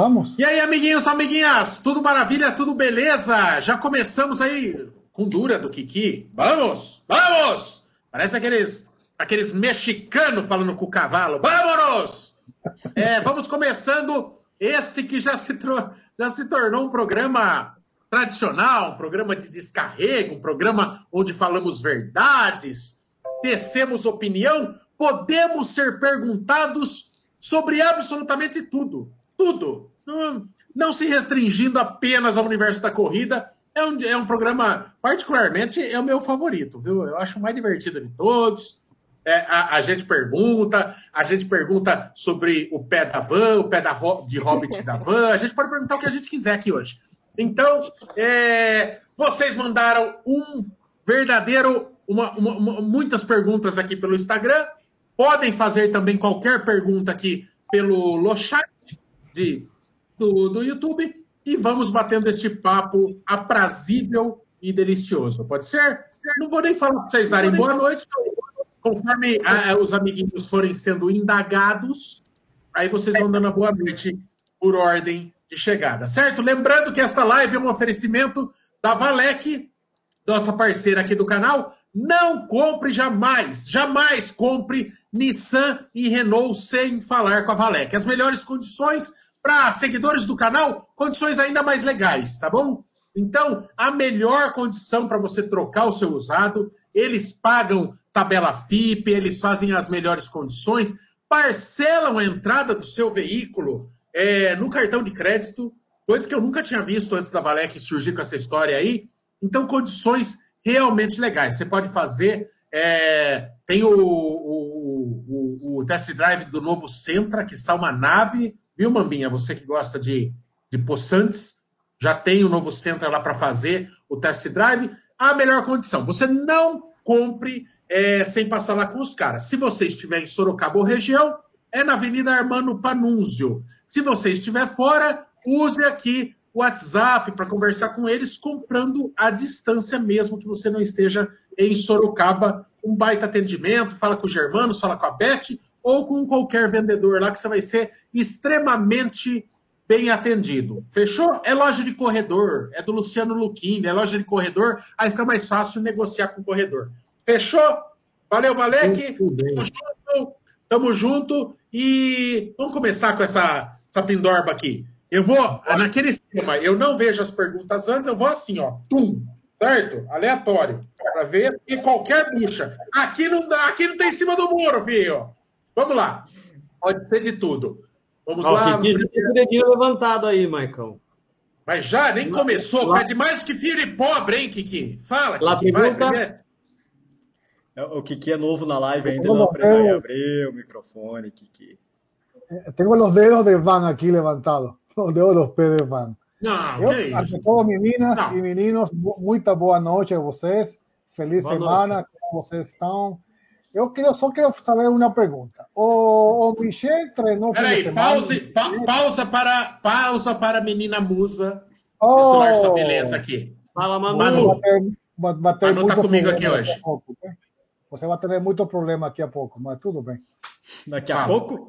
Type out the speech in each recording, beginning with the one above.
Vamos. E aí, amiguinhos, amiguinhas, tudo maravilha, tudo beleza? Já começamos aí com dura do Kiki. Vamos, vamos! Parece aqueles, aqueles mexicanos falando com o cavalo. Vamos! É, vamos começando este que já se, já se tornou um programa tradicional, um programa de descarrego, um programa onde falamos verdades, tecemos opinião, podemos ser perguntados sobre absolutamente tudo. Tudo. Não, não se restringindo apenas ao universo da corrida. É um, é um programa, particularmente, é o meu favorito, viu? Eu acho o mais divertido de todos. É, a, a, gente pergunta, a gente pergunta sobre o pé da van, o pé da, de Hobbit da van, a gente pode perguntar o que a gente quiser aqui hoje. Então, é, vocês mandaram um verdadeiro, uma, uma, uma, muitas perguntas aqui pelo Instagram. Podem fazer também qualquer pergunta aqui pelo Lochat de, do, do YouTube e vamos batendo este papo aprazível e delicioso. Pode ser? Não vou nem falar para vocês darem boa noite. Conforme a, os amiguinhos forem sendo indagados, aí vocês vão dando a boa noite por ordem de chegada, certo? Lembrando que esta live é um oferecimento da Valec, nossa parceira aqui do canal. Não compre jamais, jamais compre Nissan e Renault sem falar com a Valec. As melhores condições para seguidores do canal, condições ainda mais legais, tá bom? Então, a melhor condição para você trocar o seu usado, eles pagam tabela FIP, eles fazem as melhores condições, parcelam a entrada do seu veículo é, no cartão de crédito, coisa que eu nunca tinha visto antes da Valec surgir com essa história aí. Então, condições realmente legais. Você pode fazer. É, tem o, o, o, o, test drive do novo Sentra, que está uma nave, viu, Mambinha? Você que gosta de, de poçantes, já tem o novo Sentra lá para fazer o test drive. A melhor condição. Você não compre é, sem passar lá com os caras. Se você estiver em Sorocaba ou região, é na Avenida Armando Panunzio. Se você estiver fora, use aqui o WhatsApp para conversar com eles, comprando à distância mesmo que você não esteja em Sorocaba. Um baita atendimento, fala com os germanos, fala com a Beth ou com qualquer vendedor lá que você vai ser extremamente bem atendido. Fechou? É loja de corredor, é do Luciano Luquini, é loja de corredor, aí fica mais fácil negociar com o corredor. Fechou? Valeu, Valek. Tamo junto, tamo junto. E vamos começar com essa, essa pindorba aqui. Eu vou, naquele esquema, eu não vejo as perguntas antes, eu vou assim, ó, tum, certo? Aleatório, para ver e qualquer bucha. Aqui não, dá, aqui não tem em cima do muro, filho. Vamos lá. Pode ser de tudo. Vamos ó, lá. Kiki, o dedinho levantado aí, Maicon. Mas já nem começou, lá. pede mais do que filho e pobre, hein, Kiki? Fala, Kiki, lá, vai, primeiro. É, o Kiki é novo na live ainda, não vai abrir o microfone, Kiki. Eh, tengo los dedos de Van aquí levantados, los dedos de los pés de Van. Não, Eu, que todo, meninas não. e meninos, muita boa noite a vocês. Feliz boa semana, noite. como vocês estão? Eu queria, só quero saber uma pergunta. O, o Michel treinou. Peraí, pause, pa, pausa para pausa para a menina musa. Oh. essa beleza aqui. Fala, Manu. Manu, bater, bater Manu tá comigo aqui hoje. Pouco, né? Você vai ter muito problema daqui a pouco, mas tudo bem. Daqui a ah. pouco?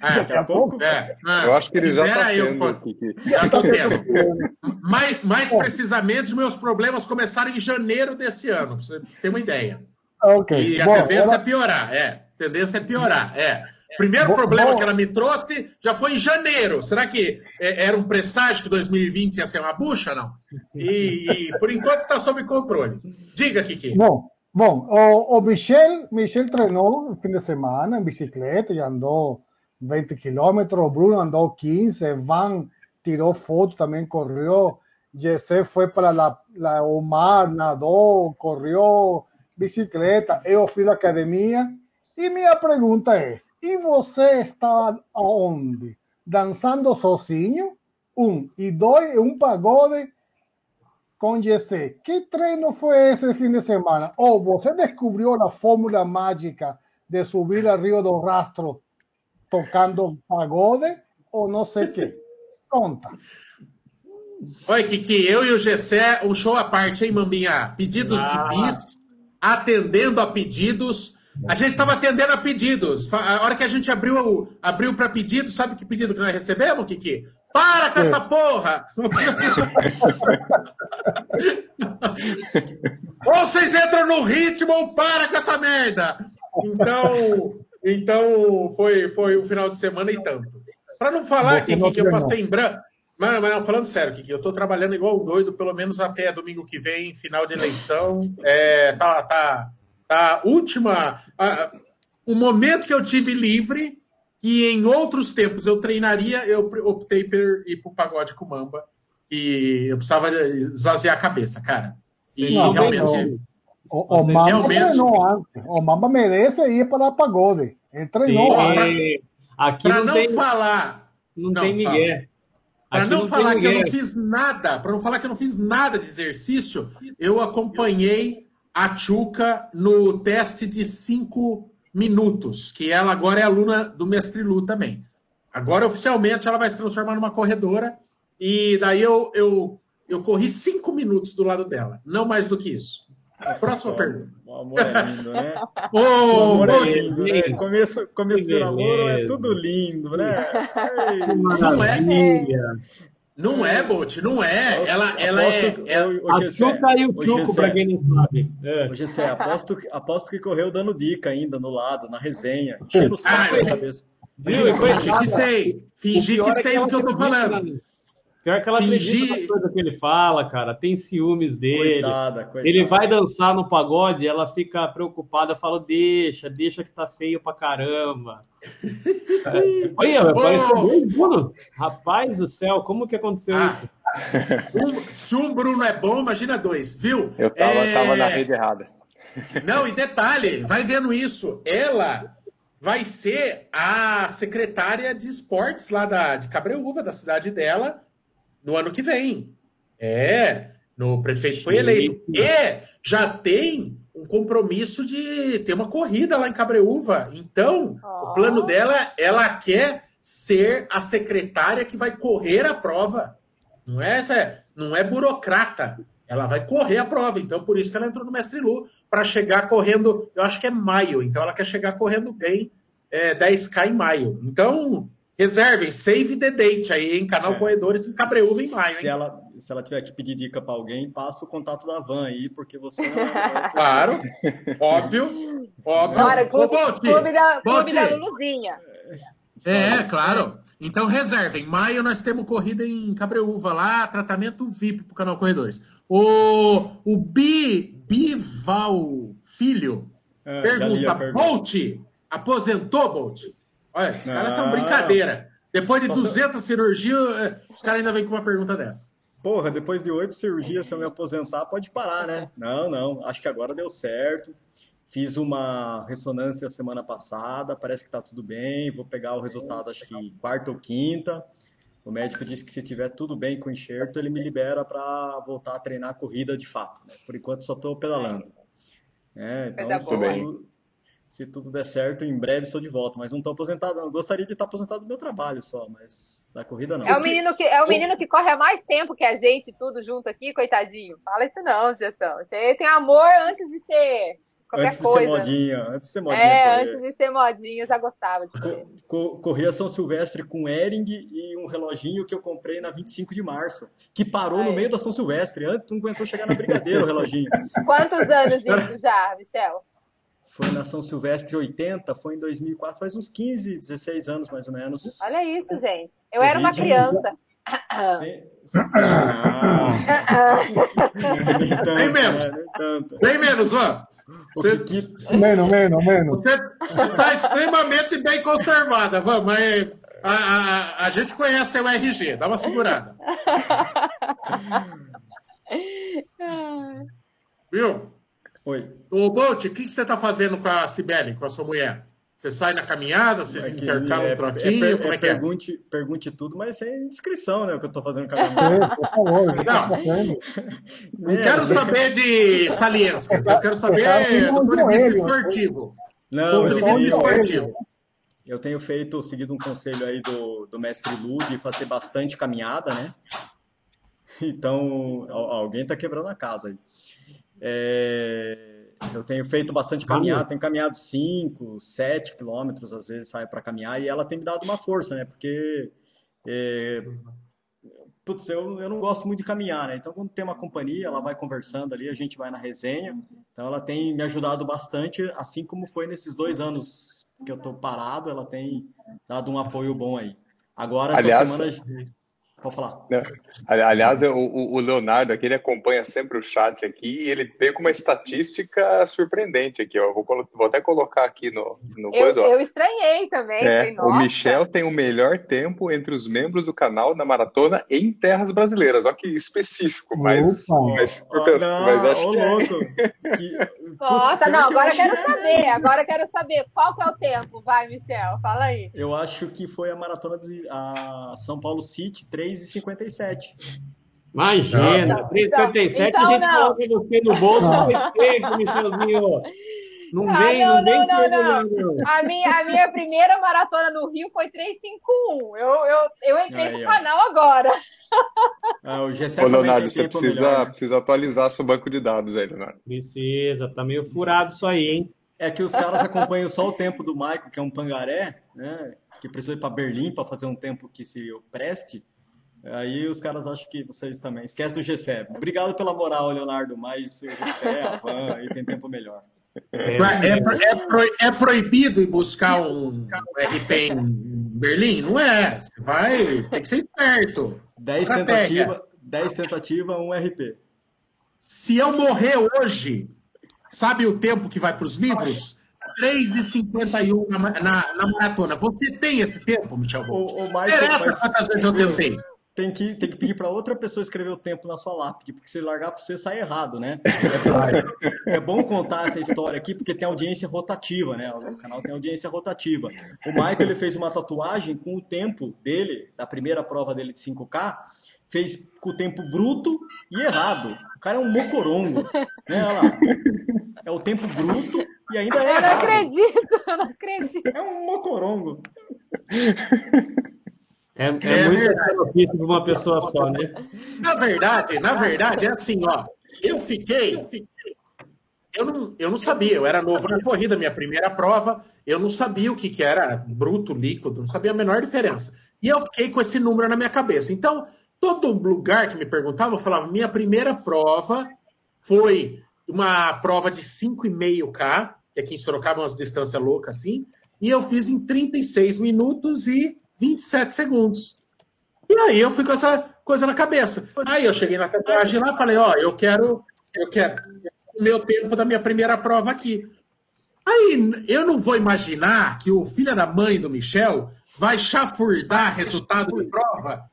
É, daqui a pouco? É, é. Eu acho que ele já está tendo. Já estou tendo. mais, mais precisamente, meus problemas começaram em janeiro desse ano, para você ter uma ideia. Okay. E a Bom, tendência ela... é piorar, é. A tendência é piorar, é. O primeiro Bom, problema que ela me trouxe já foi em janeiro. Será que é, era um presságio que 2020 ia ser uma bucha, não? E, e por enquanto está sob controle. Diga, Kiki. Bom, Bom, o, o Michel, Michel treinou no fim de semana em bicicleta e andou 20 quilômetros, Bruno andou 15, Van tirou foto, também correu, Jesse foi para la, la, o mar, nadou, correu bicicleta, eu fiz academia. E minha pergunta é: e você está aonde? Dançando sozinho? Um. E dois, um pagode com GC. Que treino foi esse fim de semana? Ou você descobriu a fórmula mágica de subir a Rio do Rastro tocando pagode ou não sei o que? Conta. Oi, Kiki, eu e o Gessé, um show à parte, hein, Mambinha? Pedidos ah. de bis, atendendo a pedidos. A gente estava atendendo a pedidos. A hora que a gente abriu, abriu para pedidos, sabe que pedido que nós recebemos, Kiki? Para com essa porra! ou vocês entram no ritmo ou para com essa merda! Então, então foi, foi um final de semana e tanto. Para não falar que, que, eu passei em branco. Mas, mas não, falando sério, Kiki, eu tô trabalhando igual um doido, pelo menos até domingo que vem, final de eleição. É, tá, tá, tá. Última. A, o momento que eu tive livre, e em outros tempos eu treinaria, eu optei por ir pro pagode com mamba. E eu precisava esvaziar a cabeça, cara. E não, realmente. O, o, Mamba realmente... o Mamba merece ir para o pagode. Ele treinou. Para não, tem... falar. Não, não tem Miguel. Para não, não falar que eu não fiz nada, para não falar que eu não fiz nada de exercício, eu acompanhei a Chuca no teste de cinco minutos, que ela agora é aluna do Mestre Lu também. Agora, oficialmente, ela vai se transformar numa corredora, e daí eu, eu, eu corri cinco minutos do lado dela, não mais do que isso. Próxima pergunta. O amor é lindo, né? o amor é lindo, né? Começo, começo do namoro é tudo lindo, né? Não é. Não é, Bolt, não é. Aposto, ela, ela aposto, é. Ela... A Chuca e o Chuco, pra quem não sabe. É. Hoje você aposto, aposto que correu dando dica ainda no lado, na resenha, enchendo o saco ah, na cabeça. Viu? Fingi que sei. Fingi que sei o que eu tô falando. Pior que ela Fingir... acredita na coisa que ele fala, cara. Tem ciúmes dele. Coitada, coitada. Ele vai dançar no pagode, ela fica preocupada, fala: deixa, deixa que tá feio pra caramba. Olha, apareceu Bruno. Rapaz do céu, como que aconteceu ah. isso? Um, se um Bruno é bom, imagina dois, viu? Eu tava, é... tava na rede errada. Não, e detalhe, vai vendo isso. Ela vai ser a secretária de esportes lá da, de Cabreúva, da cidade dela no ano que vem. É, no prefeito foi eleito. E já tem um compromisso de ter uma corrida lá em Cabreúva. Então, oh. o plano dela, ela quer ser a secretária que vai correr a prova. Não é, essa, não é burocrata. Ela vai correr a prova. Então, por isso que ela entrou no Mestre Lu, para chegar correndo, eu acho que é maio. Então, ela quer chegar correndo bem é, 10K em maio. Então, Reservem, save the date aí, em canal é. Corredores em Cabreúva em maio. Se ela, se ela tiver que pedir dica para alguém, passa o contato da van aí, porque você. claro, óbvio, óbvio. Bora, clube, Ô, clube, da, clube da Luluzinha. É, claro. Então reservem. Maio nós temos corrida em Cabreúva lá, tratamento VIP pro canal Corredores. O, o Bi, Bival Filho é, pergunta: Bolt, aposentou, Bolt? Olha, os caras são brincadeira. Depois de 200 cirurgias, é, os caras ainda vêm com uma pergunta dessa. Porra, depois de oito cirurgias, se eu me aposentar, pode parar, né? Não, não. Acho que agora deu certo. Fiz uma ressonância semana passada, parece que tá tudo bem. Vou pegar o resultado, acho que quarta ou quinta. O médico disse que se tiver tudo bem com o enxerto, ele me libera para voltar a treinar a corrida de fato. Né? Por enquanto, só estou pedalando. É, então, tudo, se tudo der certo, em breve estou de volta. Mas não estou aposentado, não. Gostaria de estar aposentado do meu trabalho só, mas da corrida não. É o menino que, é o menino que corre há mais tempo que a gente, tudo junto aqui, coitadinho. Fala isso não, Gestão. Você tem amor antes de ser qualquer antes coisa. De ser modinha, antes de ser modinha. É, antes de ser modinha, eu já gostava de ver. Corria São Silvestre com Ering e um reloginho que eu comprei na 25 de março, que parou Ai. no meio da São Silvestre. Antes não aguentou chegar na Brigadeiro o reloginho. Quantos anos isso já, Michel? Foi na São Silvestre 80, foi em 2004, faz uns 15, 16 anos mais ou menos. Olha isso, gente. Eu era uma criança. Sim. Ah. Nem menos. Né? Nem menos, ó. Você, que... Menos, menos, menos. Você está extremamente bem conservada, vamos. Mas a, a, a gente conhece o RG, dá uma segurada. Viu? Oi. Ô, Bolt, o que, que você está fazendo com a Sibeli, com a sua mulher? Você sai na caminhada, vocês é intercalam é, um trotinho? É, como é, é que é? pergunte, pergunte tudo, mas sem descrição, né? O que eu estou fazendo com a caminhada. não, não quero saber de saliência, eu quero saber do ponto de vista esportivo. Não, do ponto de vista esportivo. Eu tenho feito, seguido um conselho aí do, do mestre Lu de fazer bastante caminhada, né? Então, alguém está quebrando a casa aí. É, eu tenho feito bastante caminhada, tenho caminhado 5, 7 quilômetros, às vezes saio para caminhar, e ela tem me dado uma força, né? Porque é, putz, eu, eu não gosto muito de caminhar, né? Então, quando tem uma companhia, ela vai conversando ali, a gente vai na resenha. Então, ela tem me ajudado bastante, assim como foi nesses dois anos que eu tô parado, ela tem dado um apoio bom aí. Agora, Aliás, essa semana Pode falar. Aliás, o, o, Leonardo aqui, ele acompanha sempre o chat aqui e ele veio com uma estatística surpreendente aqui, ó. Vou, vou até colocar aqui no, no eu, coisa, ó. Eu estranhei também. É, o Michel tem o melhor tempo entre os membros do canal na maratona em terras brasileiras. Olha que específico, mas, mas, oh, não, mas acho oh, que... É. Louco. que... Nossa, não, agora quero é... saber, agora quero saber qual que é o tempo, vai, Michel, fala aí. Eu acho que foi a maratona de a São Paulo City, 3 3,57. Imagina, 3,57 então, a gente não. coloca você no bolso tempo, Michelzinho. Não ah, vem, não, não, vem não, não, não. A, minha, a minha primeira maratona no Rio foi 351. Eu, eu, eu entrei Aí, no canal agora. Ah, o G7 Ô, Leonardo, você precisa, melhor, né? precisa atualizar seu banco de dados aí, Leonardo. Precisa, tá meio furado isso aí, hein? É que os caras acompanham só o tempo do Michael, que é um pangaré, né? Que precisou ir para Berlim para fazer um tempo que se preste. Aí os caras acham que vocês também. Esquece o GCE. Obrigado pela moral, Leonardo, mas o GCE, a Van, aí tem tempo melhor. É, é, é, é proibido ir buscar um, RP em Berlim? Não é. Você vai. Tem que ser esperto. 10 tentativas, 10 tentativa, um RP. Se eu morrer hoje, sabe o tempo que vai para os livros? 3,51 na, na, na maratona. Você tem esse tempo, Michel Bolt? Interessa mas... quantas vezes eu tentei tem que, tem que pedir para outra pessoa escrever o tempo na sua lápide, porque se largar para você sai errado, né? É, é, bom contar essa história aqui, porque tem audiência rotativa, né? O canal tem audiência rotativa. O Michael ele fez uma tatuagem com o tempo dele, da primeira prova dele de 5K, fez com o tempo bruto e errado. O cara é um mocorongo, né? Olha lá. É o tempo bruto e ainda é errado. Eu não acredito, eu não acredito. É um mocorongo. É, é, é muito difícil para uma pessoa só, né? Na verdade, na verdade, é assim, ó. Eu fiquei, eu fiquei. Eu não, eu não sabia, eu era novo na corrida, minha primeira prova, eu não sabia o que, que era bruto, líquido, não sabia a menor diferença. E eu fiquei com esse número na minha cabeça. Então, todo lugar que me perguntava, eu falava: minha primeira prova foi uma prova de 5,5K, que aqui em Sorocaba é umas distâncias loucas assim, e eu fiz em 36 minutos e 27 segundos. E aí eu fui com essa coisa na cabeça. Aí eu cheguei na tatuagem lá e falei, ó, eu quero, eu quero o meu tempo da minha primeira prova aqui. Aí eu não vou imaginar que o filho da mãe do Michel vai chafurdar resultado de prova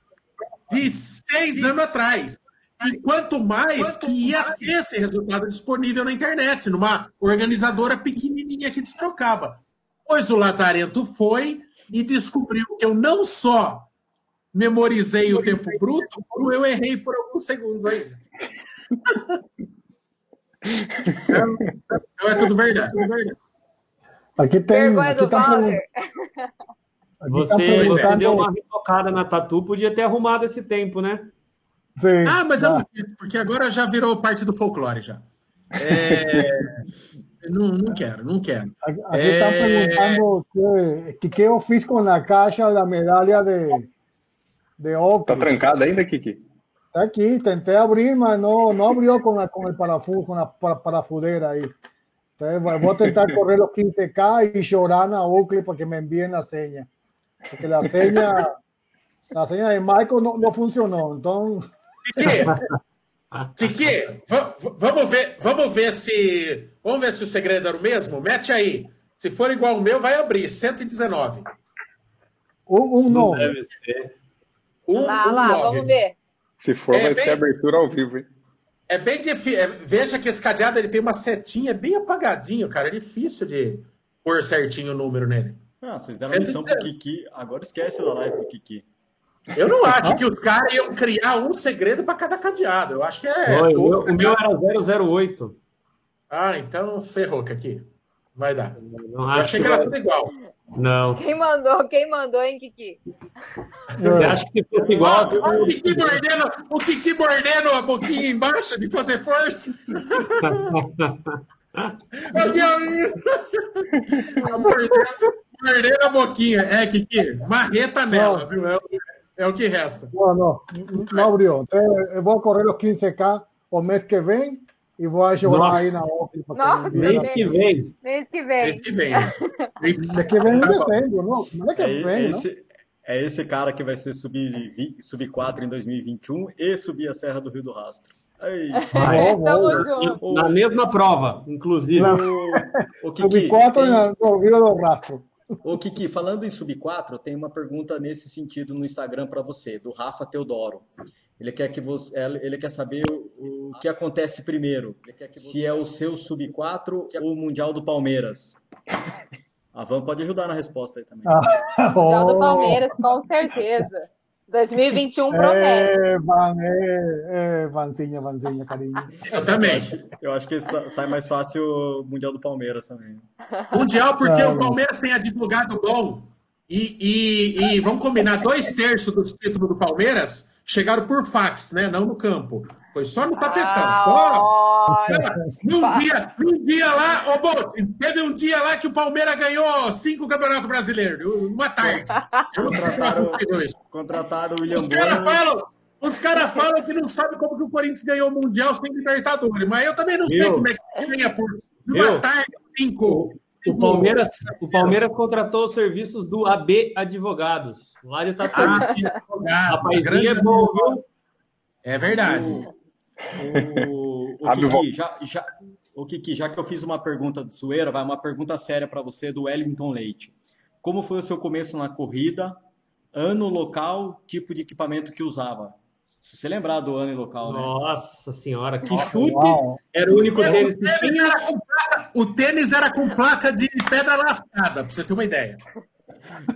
de seis anos atrás. E quanto mais que ia ter esse resultado disponível na internet, numa organizadora pequenininha aqui de Sorocaba. Pois o Lazarento foi, e descobriu que eu não só memorizei o tempo bruto, como eu errei por alguns segundos ainda. então, é tudo verdade. Tudo verdade. Aqui tem. Aqui tá você, você deu uma retocada na tatu, podia ter arrumado esse tempo, né? Sim, ah, mas ah. eu não quis, porque agora já virou parte do folclore já. É... Não, não quero, não quero. Aqui é... perguntando que, que, eu fiz com a caixa da medalha de, de óculos. Tá trancada ainda, Kiki? Está aqui, tentei abrir, mas não, não abriu com, a, com o parafuso, com a parafudeira aí. Então, vou tentar correr os 15K e chorar na Oakley para que me envíen a senha. Porque a senha, a senha de Michael não, não funcionou. Então. Kiki, vamos ver, vamos ver se. Vamos ver se o segredo era o mesmo? Mete aí. Se for igual ao meu, vai abrir. 119. Um, um não. Deve ser. Um, lá, um lá, nove. vamos ver. Se for, é vai bem, ser abertura ao vivo, hein? É bem difícil. É, veja que esse cadeado ele tem uma setinha é bem apagadinho, cara. É difícil de pôr certinho o número nele. Ah, vocês deram missão pro Kiki. Agora esquece da live do Kiki. Eu não acho que os caras iam criar um segredo para cada cadeado. Eu acho que é. Oi, o, meu, o meu era 008. Ah, então ferrou aqui. Vai dar. Não, eu achei que, que era tudo igual. Não. Quem mandou? Quem mandou, hein, Kiki? Você acha que se fosse igual. Ah, o, Kiki mordendo, o Kiki mordendo a boquinha embaixo de fazer força. mordendo, mordendo a boquinha. É, Kiki, marreta nela, viu? É É o que resta. Não, não, não abriu. Então, eu vou correr os 15K o mês que vem e vou ajudar aí na Oakley. Nossa, mês que vem. Mês que vem. Mês que vem. Mês que vem em dezembro, não? Não é que é, vem, é esse, é esse cara que vai ser subir sub 4 em 2021 e subir a Serra do Rio do Rastro. Aí. Vai. Na, na mesma prova, inclusive. O, o Kiki, sub 4 tem... no Rio do Rastro. Ô, Kiki, falando em sub 4, tem uma pergunta nesse sentido no Instagram para você, do Rafa Teodoro. Ele quer que você, ele quer saber o, o que acontece primeiro. Se é o seu sub 4 ou o Mundial do Palmeiras. A Van pode ajudar na resposta aí também. Ah, Mundial do Palmeiras, com certeza. 2021 promete. É, Van, é, é, Vanzinha, Vanzinha, carinho. Eu também. Eu acho, que sai mais fácil o Mundial do Palmeiras também. Mundial, porque o Palmeiras tem advogado bom. E, e, e vamos combinar, dois terços dos títulos do Palmeiras chegaram por fax, né? Não no campo. Foi só no tapetão. Ah, num, dia, num dia lá, ô, Bô, teve um dia lá que o Palmeiras ganhou cinco campeonatos brasileiros, uma tarde. contrataram, contrataram o William Os caras falam, os caras falam que não sabem como que o Corinthians ganhou o Mundial sem Libertadores, mas eu também não sei como é que ganha por uma tarde, cinco. O Palmeiras, o Palmeiras contratou os serviços do AB Advogados, lá de Tatuí. Ah, Rapazinho é bom, viu? É verdade. O, o, o, Kiki, já, já, o Kiki, já que eu fiz uma pergunta de zoeira, vai uma pergunta séria para você do Wellington Leite. Como foi o seu começo na corrida? Ano, local, tipo de equipamento que usava? Se você lembrar do ano e local, né? Nossa senhora, que Nossa, chute! Uau. Era o único tênis que tinha. O tênis era com placa de pedra lascada, para você ter uma ideia.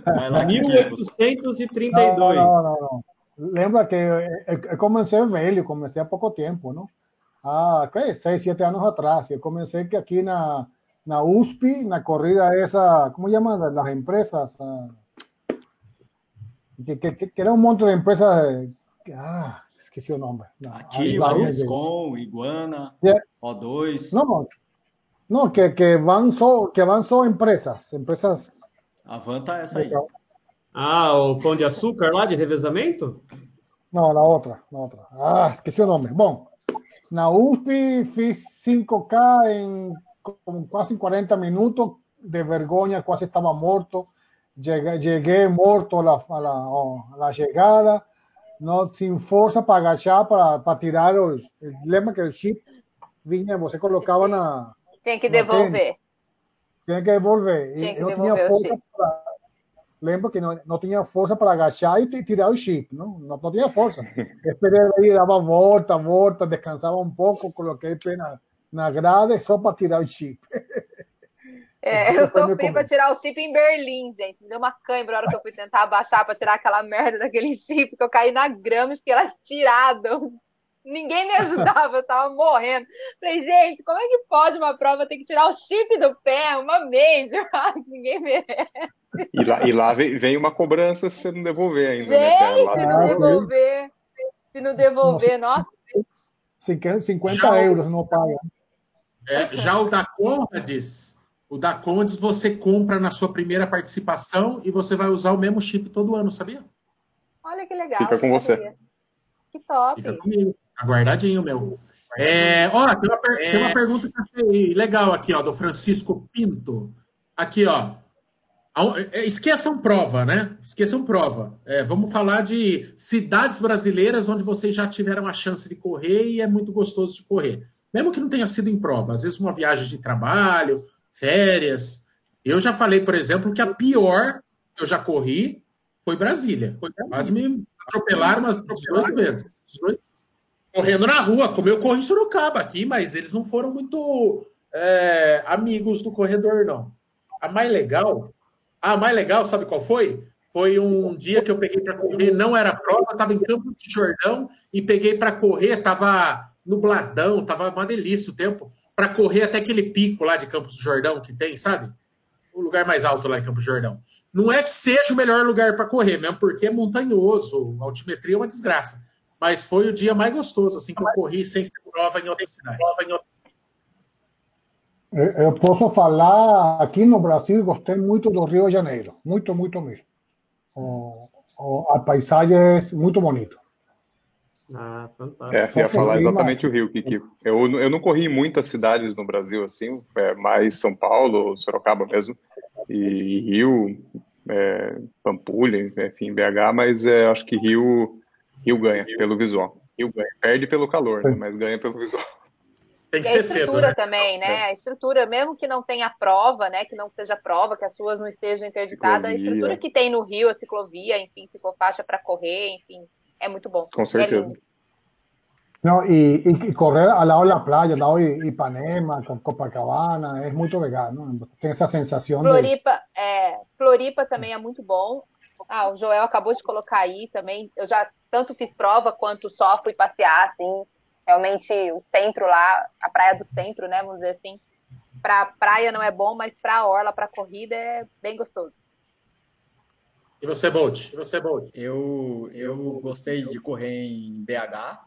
Vai lá, 1832. Não, não, não, não. Lembra que eu comecei velho, comecei há pouco tempo, não? Ah, que seis, sete anos atrás. Eu comecei aqui na, na USP, na corrida essa, como chamam as empresas? Ah, que, que, que, era um monte de empresas ah, esqueci o nome. Ativa, Riscom, Iguana, yeah. O2. Não, não que, que, vão só, que vão só empresas. Empresas. A van tá essa aí. Ah, o Pão de Açúcar lá de revezamento? Não, na outra, na outra. Ah, esqueci o nome. Bom, na USP fiz 5K em quase 40 minutos, de vergonha, quase estava morto. Cheguei, cheguei morto a la, a la, a la chegada no, sin força para agachar, para, para tirar os. Lembra que o chip vinha, você colocava na. Tem que devolver. Tem que devolver. Tem que devolver tinha força para. Lembro que não, não tinha força para agachar e tirar o chip, não, não, não tinha força. Esperei aí, dava volta, volta, descansava um pouco, coloquei pé na, na grade só para tirar o chip. É, eu sofri para tirar o chip em Berlim, gente. Me deu uma cãibra na hora que eu fui tentar abaixar para tirar aquela merda daquele chip, que eu caí na grama e fiquei lastirada. Ninguém me ajudava, eu tava morrendo. Falei, gente, como é que pode uma prova ter que tirar o chip do pé, uma major? Ninguém merece. E lá, e lá vem, vem, uma cobrança se você não devolver ainda. Né, vem, né? se não devolver. Se não devolver, nossa. 50 já euros não paga. É, já o da Conrads o da Condes você compra na sua primeira participação e você vai usar o mesmo chip todo ano, sabia? Olha que legal. Fica com você. Que top. Fica comigo. Aguardadinho, meu. É, ó, tem uma, é... tem uma pergunta que eu achei legal aqui, ó, do Francisco Pinto. Aqui, ó. É, esqueçam prova, né? Esqueçam prova. É, vamos falar de cidades brasileiras onde vocês já tiveram a chance de correr e é muito gostoso de correr. Mesmo que não tenha sido em prova, às vezes uma viagem de trabalho, férias. Eu já falei, por exemplo, que a pior que eu já corri foi Brasília. Quase me atropelaram umas 18 vezes. Correndo na rua, como eu corri em Sorocaba aqui, mas eles não foram muito é, amigos do corredor, não. A mais legal, a mais legal, sabe qual foi? Foi um dia que eu peguei para correr, não era prova, estava em Campos de Jordão e peguei para correr, estava nubladão, estava uma delícia o tempo para correr até aquele pico lá de Campos do Jordão que tem, sabe? O lugar mais alto lá em Campos do Jordão. Não é que seja o melhor lugar para correr, mesmo porque é montanhoso, a altimetria é uma desgraça. Mas foi o dia mais gostoso, assim, que eu corri sem ser prova em outra cidade. Eu posso falar, aqui no Brasil, gostei muito do Rio de Janeiro. Muito, muito mesmo. a paisagem é muito bonito. Ah, fantástico. É, ia falar exatamente o Rio, Kiki. Eu, eu não corri em muitas cidades no Brasil, assim, é, mais São Paulo, Sorocaba mesmo, e Rio, é, Pampulha, enfim, BH, mas é, acho que Rio, Rio ganha pelo visual. Rio ganha. Perde pelo calor, né, mas ganha pelo visual. Tem que e ser a estrutura cedo, né? também, né? É. A estrutura, mesmo que não tenha prova, né? Que não seja prova, que as suas não estejam interditadas, ciclovia. a estrutura que tem no Rio, a ciclovia, enfim, ciclofaixa para correr, enfim, é muito bom. Com certeza. É no, y, y, correr al lado de la playa, al lado de Ipanema, Copacabana, é muito legal, não? Tem essa sensação Floripa, de... é, Floripa também é muito bom. Ah, o Joel acabou de colocar aí também. Eu já tanto fiz prova quanto só fui passear, assim. Realmente o centro lá, a praia do centro, né, vamos dizer assim. Pra praia não é bom, mas pra orla, pra corrida é bem gostoso. E você, Bolt? E você, Bolt? Eu, eu gostei de correr em BH,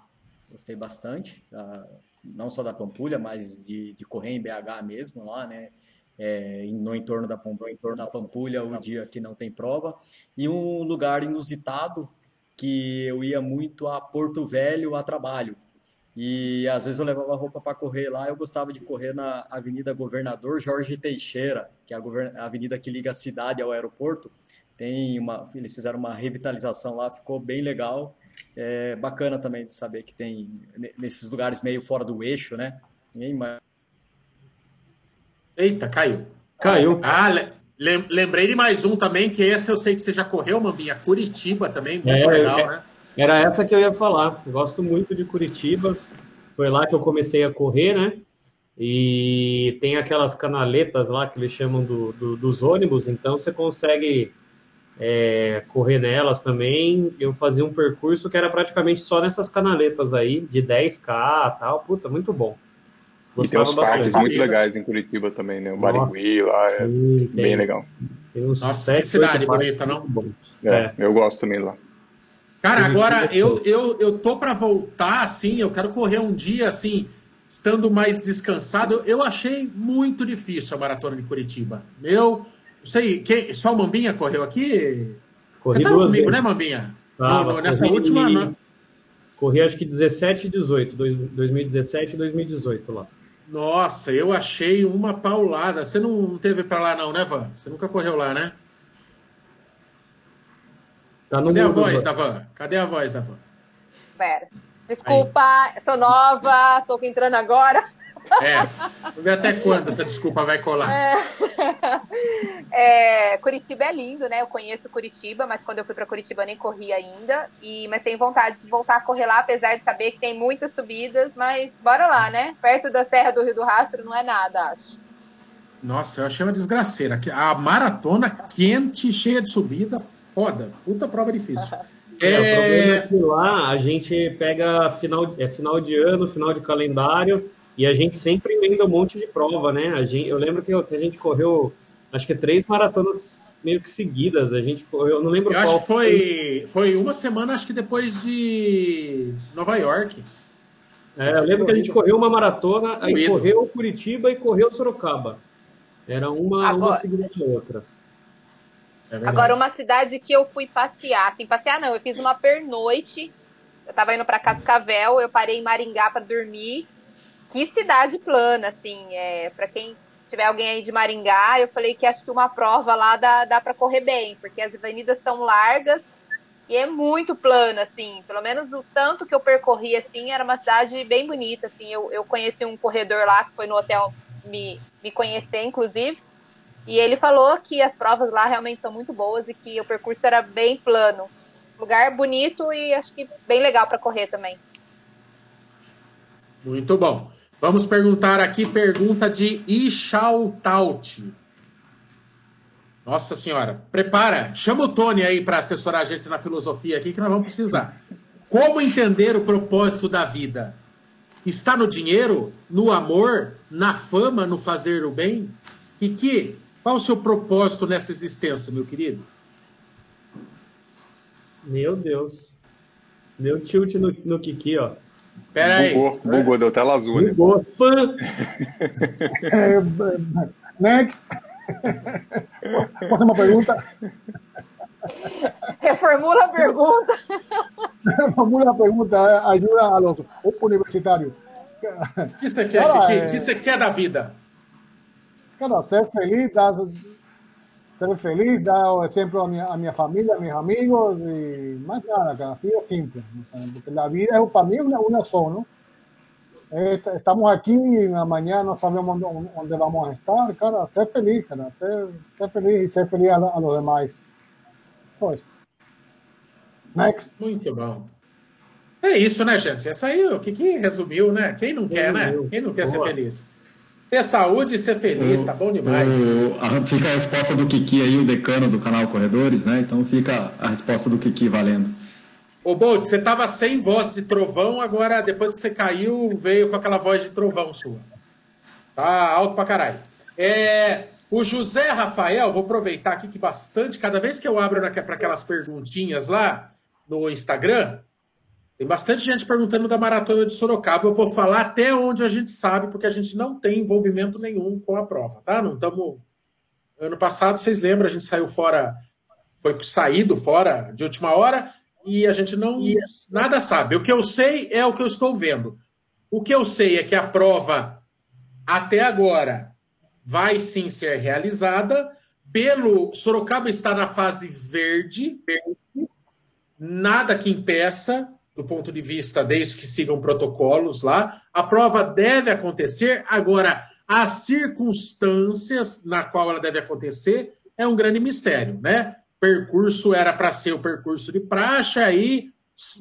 gostei bastante, não só da Pampulha, mas de, de correr em BH mesmo lá, né? É, no entorno da Pampulha, entorno da Pampulha, o dia que não tem prova. E um lugar inusitado que eu ia muito a Porto Velho a trabalho. E às vezes eu levava roupa para correr lá. Eu gostava de correr na Avenida Governador Jorge Teixeira, que é a avenida que liga a cidade ao aeroporto. Tem uma, eles fizeram uma revitalização lá, ficou bem legal. É bacana também de saber que tem nesses lugares meio fora do eixo, né? Ninguém mais... Eita, caiu. Caiu. Ah, lembrei de mais um também, que esse eu sei que você já correu, Mambinha. Curitiba também, muito é, legal, é, né? Era essa que eu ia falar. gosto muito de Curitiba. Foi lá que eu comecei a correr, né? E tem aquelas canaletas lá que eles chamam do, do, dos ônibus, então você consegue é, correr nelas também. Eu fazia um percurso que era praticamente só nessas canaletas aí, de 10K tal. Puta, muito bom. Gostava e tem uns parques muito legais em Curitiba também, né? O Barigui lá é sim, bem legal. Tem uns Nossa, sete, que cidade bonita, não? É, é, eu gosto também lá. Cara, agora eu, eu, eu tô para voltar, assim, eu quero correr um dia, assim, estando mais descansado. Eu achei muito difícil a maratona de Curitiba. Meu, não sei, quem, só o Mambinha correu aqui? Corri Você tava comigo, vezes. né, Mambinha? Tava, no, nessa corri, última. Não... Corri acho que 17 e 18, 2017 e 2018 lá. Nossa, eu achei uma paulada. Você não teve para lá, não, né, Van? Você nunca correu lá, né? Tá no Cadê mundo, a voz da Van? Cadê a voz da Van? Pera. Desculpa, Aí. sou nova, tô entrando agora. É, até quando essa desculpa vai colar. É, é, Curitiba é lindo, né? Eu conheço Curitiba, mas quando eu fui para Curitiba eu nem corri ainda. E, mas tenho vontade de voltar a correr lá, apesar de saber que tem muitas subidas. Mas bora lá, né? Perto da Serra do Rio do Rastro não é nada, acho. Nossa, eu achei uma desgraceira. A maratona quente, cheia de subida, foda. Puta prova difícil. É, é... o problema é que lá a gente pega final, é final de ano, final de calendário e a gente sempre emenda um monte de prova, né? A gente, eu lembro que, que a gente correu, acho que três maratonas meio que seguidas. A gente correu, eu não lembro eu qual. Acho que foi, foi uma semana, acho que depois de Nova York. É, eu lembro que a gente correu uma maratona, aí correu Curitiba e correu Sorocaba. Era uma, Agora... uma seguida da outra. É Agora, uma cidade que eu fui passear, assim, passear não, eu fiz uma pernoite. Eu tava indo para Cascavel, eu parei em Maringá para dormir que cidade plana, assim, é, para quem tiver alguém aí de Maringá, eu falei que acho que uma prova lá dá, dá para correr bem, porque as avenidas são largas e é muito plana, assim, pelo menos o tanto que eu percorri, assim, era uma cidade bem bonita, assim, eu, eu conheci um corredor lá que foi no hotel me, me conhecer, inclusive, e ele falou que as provas lá realmente são muito boas e que o percurso era bem plano. Lugar bonito e acho que bem legal para correr também. Muito bom. Vamos perguntar aqui, pergunta de Ixautaut. Nossa senhora, prepara, chama o Tony aí para assessorar a gente na filosofia aqui, que nós vamos precisar. Como entender o propósito da vida? Está no dinheiro, no amor, na fama, no fazer o bem? E que, qual o seu propósito nessa existência, meu querido? Meu Deus. Deu tilt no, no Kiki, ó. Pera aí. Bugou, bugou, deu tela azul. Né? Bugou. Next. Próxima pergunta. Reformula a pergunta. Reformula a pergunta, ajuda a los universitários. O que você quer, cara, que, é... que você quer da vida? Cara, ser feliz, dar, ser feliz, dar o exemplo a minha, a minha família, a meus amigos, e mais nada, cara, assim é simples. Porque a vida, é, para mim, uma, só, não? estamos aquí, mañana no sabemos dónde vamos a estar, cara, ser feliz, cara, ser, ser feliz y ser feliz a, a los demás. Pois. Next. Muito bom. É isso, né, gente? Essa aí, o que, que resumiu, né? Quem não quer, né? Quem não quer Boa. ser feliz? Ter saúde e ser feliz, o, tá bom demais. O, a, fica a resposta do Kiki aí, o decano do canal Corredores, né? Então fica a resposta do Kiki valendo. Ô, Bolt, você tava sem voz de trovão, agora depois que você caiu, veio com aquela voz de trovão sua. Tá alto pra caralho. É, o José Rafael, vou aproveitar aqui que bastante, cada vez que eu abro para aquelas perguntinhas lá no Instagram, tem bastante gente perguntando da maratona de Sorocaba. Eu vou falar até onde a gente sabe, porque a gente não tem envolvimento nenhum com a prova, tá? Não estamos. Ano passado, vocês lembram, a gente saiu fora, foi saído fora de última hora e a gente não nada sabe. O que eu sei é o que eu estou vendo. O que eu sei é que a prova até agora vai sim ser realizada pelo Sorocaba está na fase verde, nada que impeça do ponto de vista desde que sigam protocolos lá. A prova deve acontecer agora as circunstâncias na qual ela deve acontecer é um grande mistério, né? percurso era para ser o percurso de praxe, aí,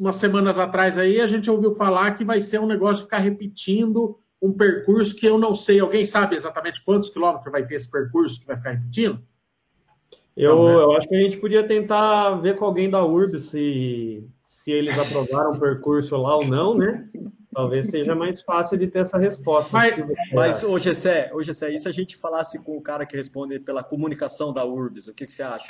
umas semanas atrás aí, a gente ouviu falar que vai ser um negócio de ficar repetindo um percurso que eu não sei. Alguém sabe exatamente quantos quilômetros vai ter esse percurso que vai ficar repetindo? Eu, né? eu acho que a gente podia tentar ver com alguém da URB se, se eles aprovaram o percurso lá ou não, né? Talvez seja mais fácil de ter essa resposta. Mas, mas ô Gessé, ô Gessé, e se a gente falasse com o cara que responde pela comunicação da URBS, o que, que você acha?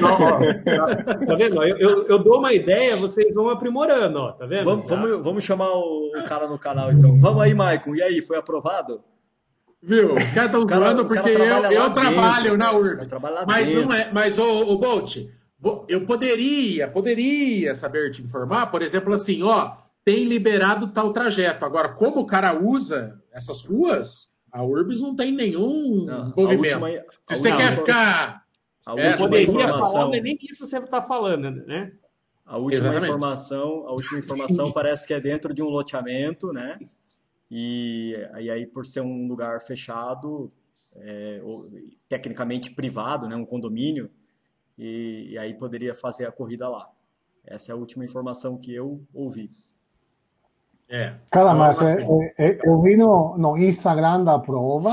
Não, ó, tá, tá, vendo? Eu, eu, eu, dou uma ideia, vocês vão aprimorando, ó, tá vendo? Vamos, tá? vamos, vamos chamar o, cara no canal, então. Vamos aí, Maicon. E aí, foi aprovado? Viu? Os caras estão falando porque eu, eu trabalho na URBS. Mas não é. Mas, ô, ô Bolt, eu poderia, poderia saber te informar, por exemplo, assim, ó tem liberado tal trajeto. Agora, como o cara usa essas ruas, a Urbis não tem nenhum não, envolvimento. Última, Se você quer ficar. A é, última informação. Falar, nem isso você está falando, né? A última Exatamente. informação, a última informação parece que é dentro de um loteamento, né? E, e aí, por ser um lugar fechado, é, tecnicamente privado, né? Um condomínio, e, e aí poderia fazer a corrida lá. Essa é a última informação que eu ouvi. É. Cara, mas é, é, eu vi no, no Instagram da prova,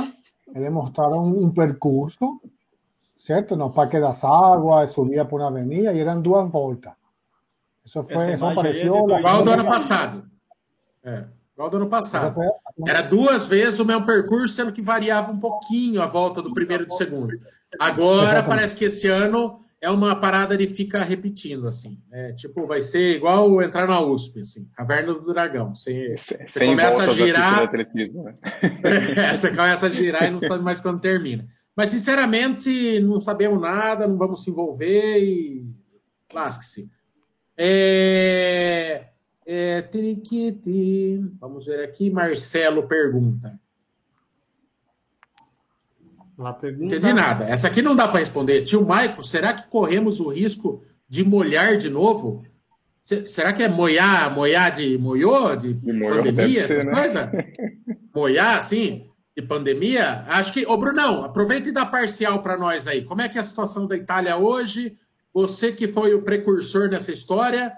eles mostraram um percurso, certo? No Parque das Águas, subia por uma avenida e eram duas voltas. Isso foi, isso apareceu... É igual do ano passado. É, igual do ano passado. Era duas vezes o mesmo percurso, sendo que variava um pouquinho a volta do primeiro e do segundo. Agora, Exatamente. parece que esse ano é uma parada de ficar repetindo, assim. É, tipo, vai ser igual entrar na USP, assim, Caverna do Dragão. Você, você começa a girar. Né? é, você começa a girar e não sabe mais quando termina. Mas, sinceramente, não sabemos nada, não vamos se envolver e. Lasque-se. É... É... Vamos ver aqui. Marcelo pergunta. Pergunta... Entendi nada. Essa aqui não dá para responder. Tio Maico, será que corremos o risco de molhar de novo? Será que é moiar, moiar de moiô, de, de pandemia, essas né? coisas? moiar, assim, de pandemia? Acho que. Ô, Brunão, aproveita e dá parcial para nós aí. Como é que é a situação da Itália hoje? Você que foi o precursor nessa história,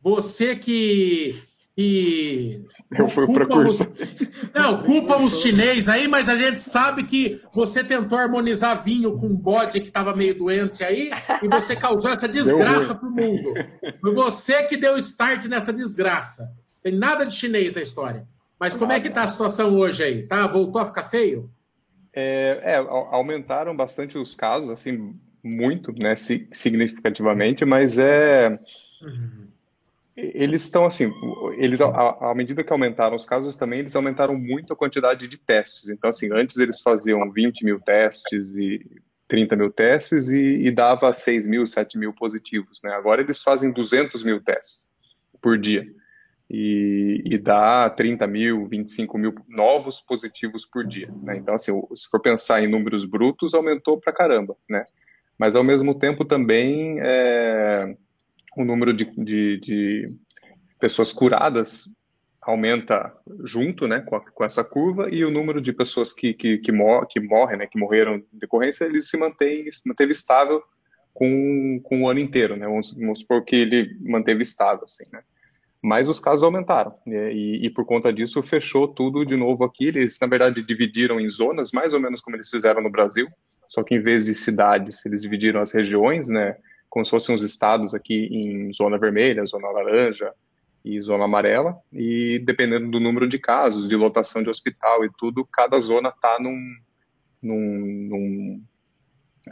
você que e. Eu fui o precursor. Os... Não, culpam os chineses aí, mas a gente sabe que você tentou harmonizar vinho com um bode que estava meio doente aí e você causou essa desgraça para o mundo. Foi você que deu start nessa desgraça. Tem nada de chinês na história. Mas como é que está a situação hoje aí? Tá? Voltou a ficar feio? É, é, aumentaram bastante os casos, assim, muito, né, significativamente, mas é. Uhum eles estão assim, eles à medida que aumentaram os casos também, eles aumentaram muito a quantidade de testes. Então, assim, antes eles faziam 20 mil testes e 30 mil testes e, e dava 6 mil, 7 mil positivos. Né? Agora eles fazem 200 mil testes por dia e, e dá 30 mil, 25 mil novos positivos por dia. Né? Então, assim, se for pensar em números brutos, aumentou pra caramba, né? Mas, ao mesmo tempo, também é, o número de, de, de pessoas curadas aumenta junto, né, com, a, com, essa curva e o número de pessoas que que, que, mor que morrem, né, que morreram em decorrência, ele se mantém se manteve estável com, com o ano inteiro, né, vamos, vamos supor que ele manteve estável, assim, né. Mas os casos aumentaram né, e, e, por conta disso fechou tudo de novo aqui. Eles na verdade dividiram em zonas, mais ou menos como eles fizeram no Brasil, só que em vez de cidades eles dividiram as regiões, né, como se fossem os estados aqui em zona vermelha, zona laranja, e zona amarela, e dependendo do número de casos, de lotação de hospital e tudo, cada zona está num, num, num,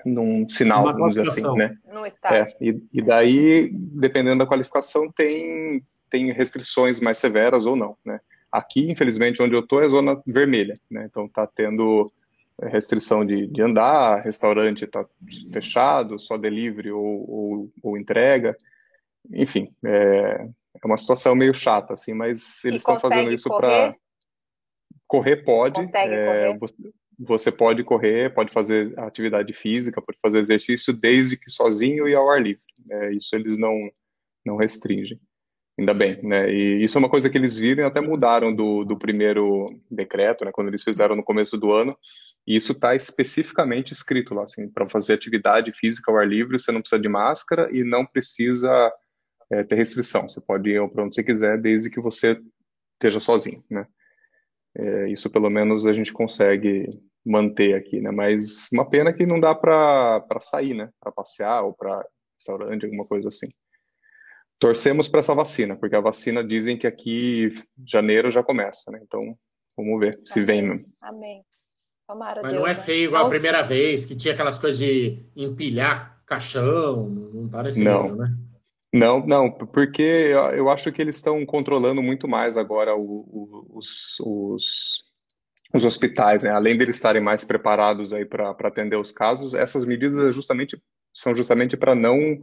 num, sinal, Uma vamos dizer assim, né? No estado. É, e, e, daí, dependendo da qualificação, tem, tem restrições mais severas ou não, né? Aqui, infelizmente, onde eu estou é zona vermelha, né? Então está tendo restrição de, de andar, restaurante está fechado, só delivery ou, ou, ou entrega, enfim, é, é uma situação meio chata, assim, mas eles estão fazendo isso para. Correr pode. É, você, você pode correr, pode fazer atividade física, pode fazer exercício desde que sozinho e ao ar livre. É, isso eles não, não restringem. Ainda bem, né? E isso é uma coisa que eles viram e até mudaram do, do primeiro decreto, né? Quando eles fizeram no começo do ano. E isso está especificamente escrito lá, assim, para fazer atividade física ao ar livre, você não precisa de máscara e não precisa é, ter restrição. Você pode ir para onde você quiser, desde que você esteja sozinho, né? É, isso pelo menos a gente consegue manter aqui, né? Mas uma pena que não dá para sair, né? Para passear ou para restaurante, alguma coisa assim. Torcemos para essa vacina, porque a vacina dizem que aqui janeiro já começa, né? Então vamos ver se Amém. vem mesmo. Amém. Tomara Mas Deus, não é feio igual a primeira vez, que tinha aquelas coisas de empilhar caixão, não tá nesse não. nível, né? Não, não, porque eu acho que eles estão controlando muito mais agora o, o, os, os, os, hospitais, né? Além deles estarem mais preparados aí para atender os casos, essas medidas é justamente, são justamente para não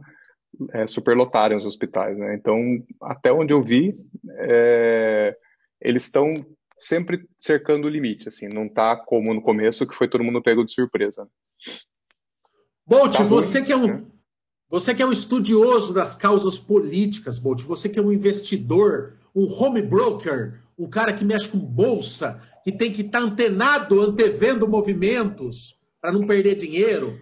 é, superlotarem os hospitais, né? Então, até onde eu vi, é, eles estão sempre cercando o limite, assim, não está como no começo que foi todo mundo pego de surpresa. Bolt, tá você que é um né? Você que é um estudioso das causas políticas, Bolt, você que é um investidor, um home broker, um cara que mexe com bolsa, que tem que estar tá antenado, antevendo movimentos para não perder dinheiro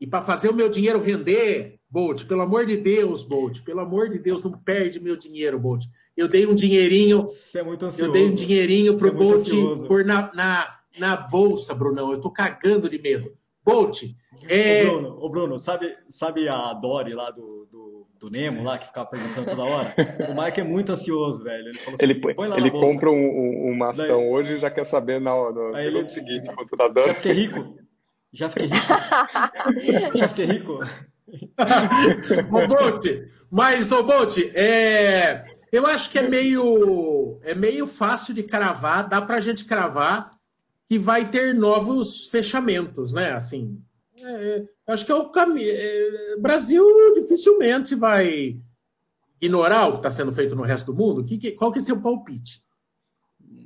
e para fazer o meu dinheiro render, Bolt, pelo amor de Deus, Bolt, pelo amor de Deus, não perde meu dinheiro, Bolt. Eu dei um dinheirinho. Você é muito ansioso. Eu dei um dinheirinho pro é Bolt por na, na, na bolsa, Brunão. Eu tô cagando de medo. Bolt, é... Ô, Bruno, ô Bruno, sabe, sabe a Dory lá do, do, do, Nemo, lá, que ficava perguntando toda hora? O Mike é muito ansioso, velho. Ele, falou assim, ele, põe lá ele compra um, uma ação Daí... hoje e já quer saber na, no Aí ele... seguinte quanto tá dando. Já fiquei rico. Já fiquei rico. já fiquei rico. ô, Bolt, mas, ô, Bolt, é... eu acho que é meio, é meio fácil de cravar, dá pra gente cravar que vai ter novos fechamentos, né? Assim, é, acho que é o caminho. É, Brasil dificilmente vai ignorar o que está sendo feito no resto do mundo. Que, que, qual que é seu palpite?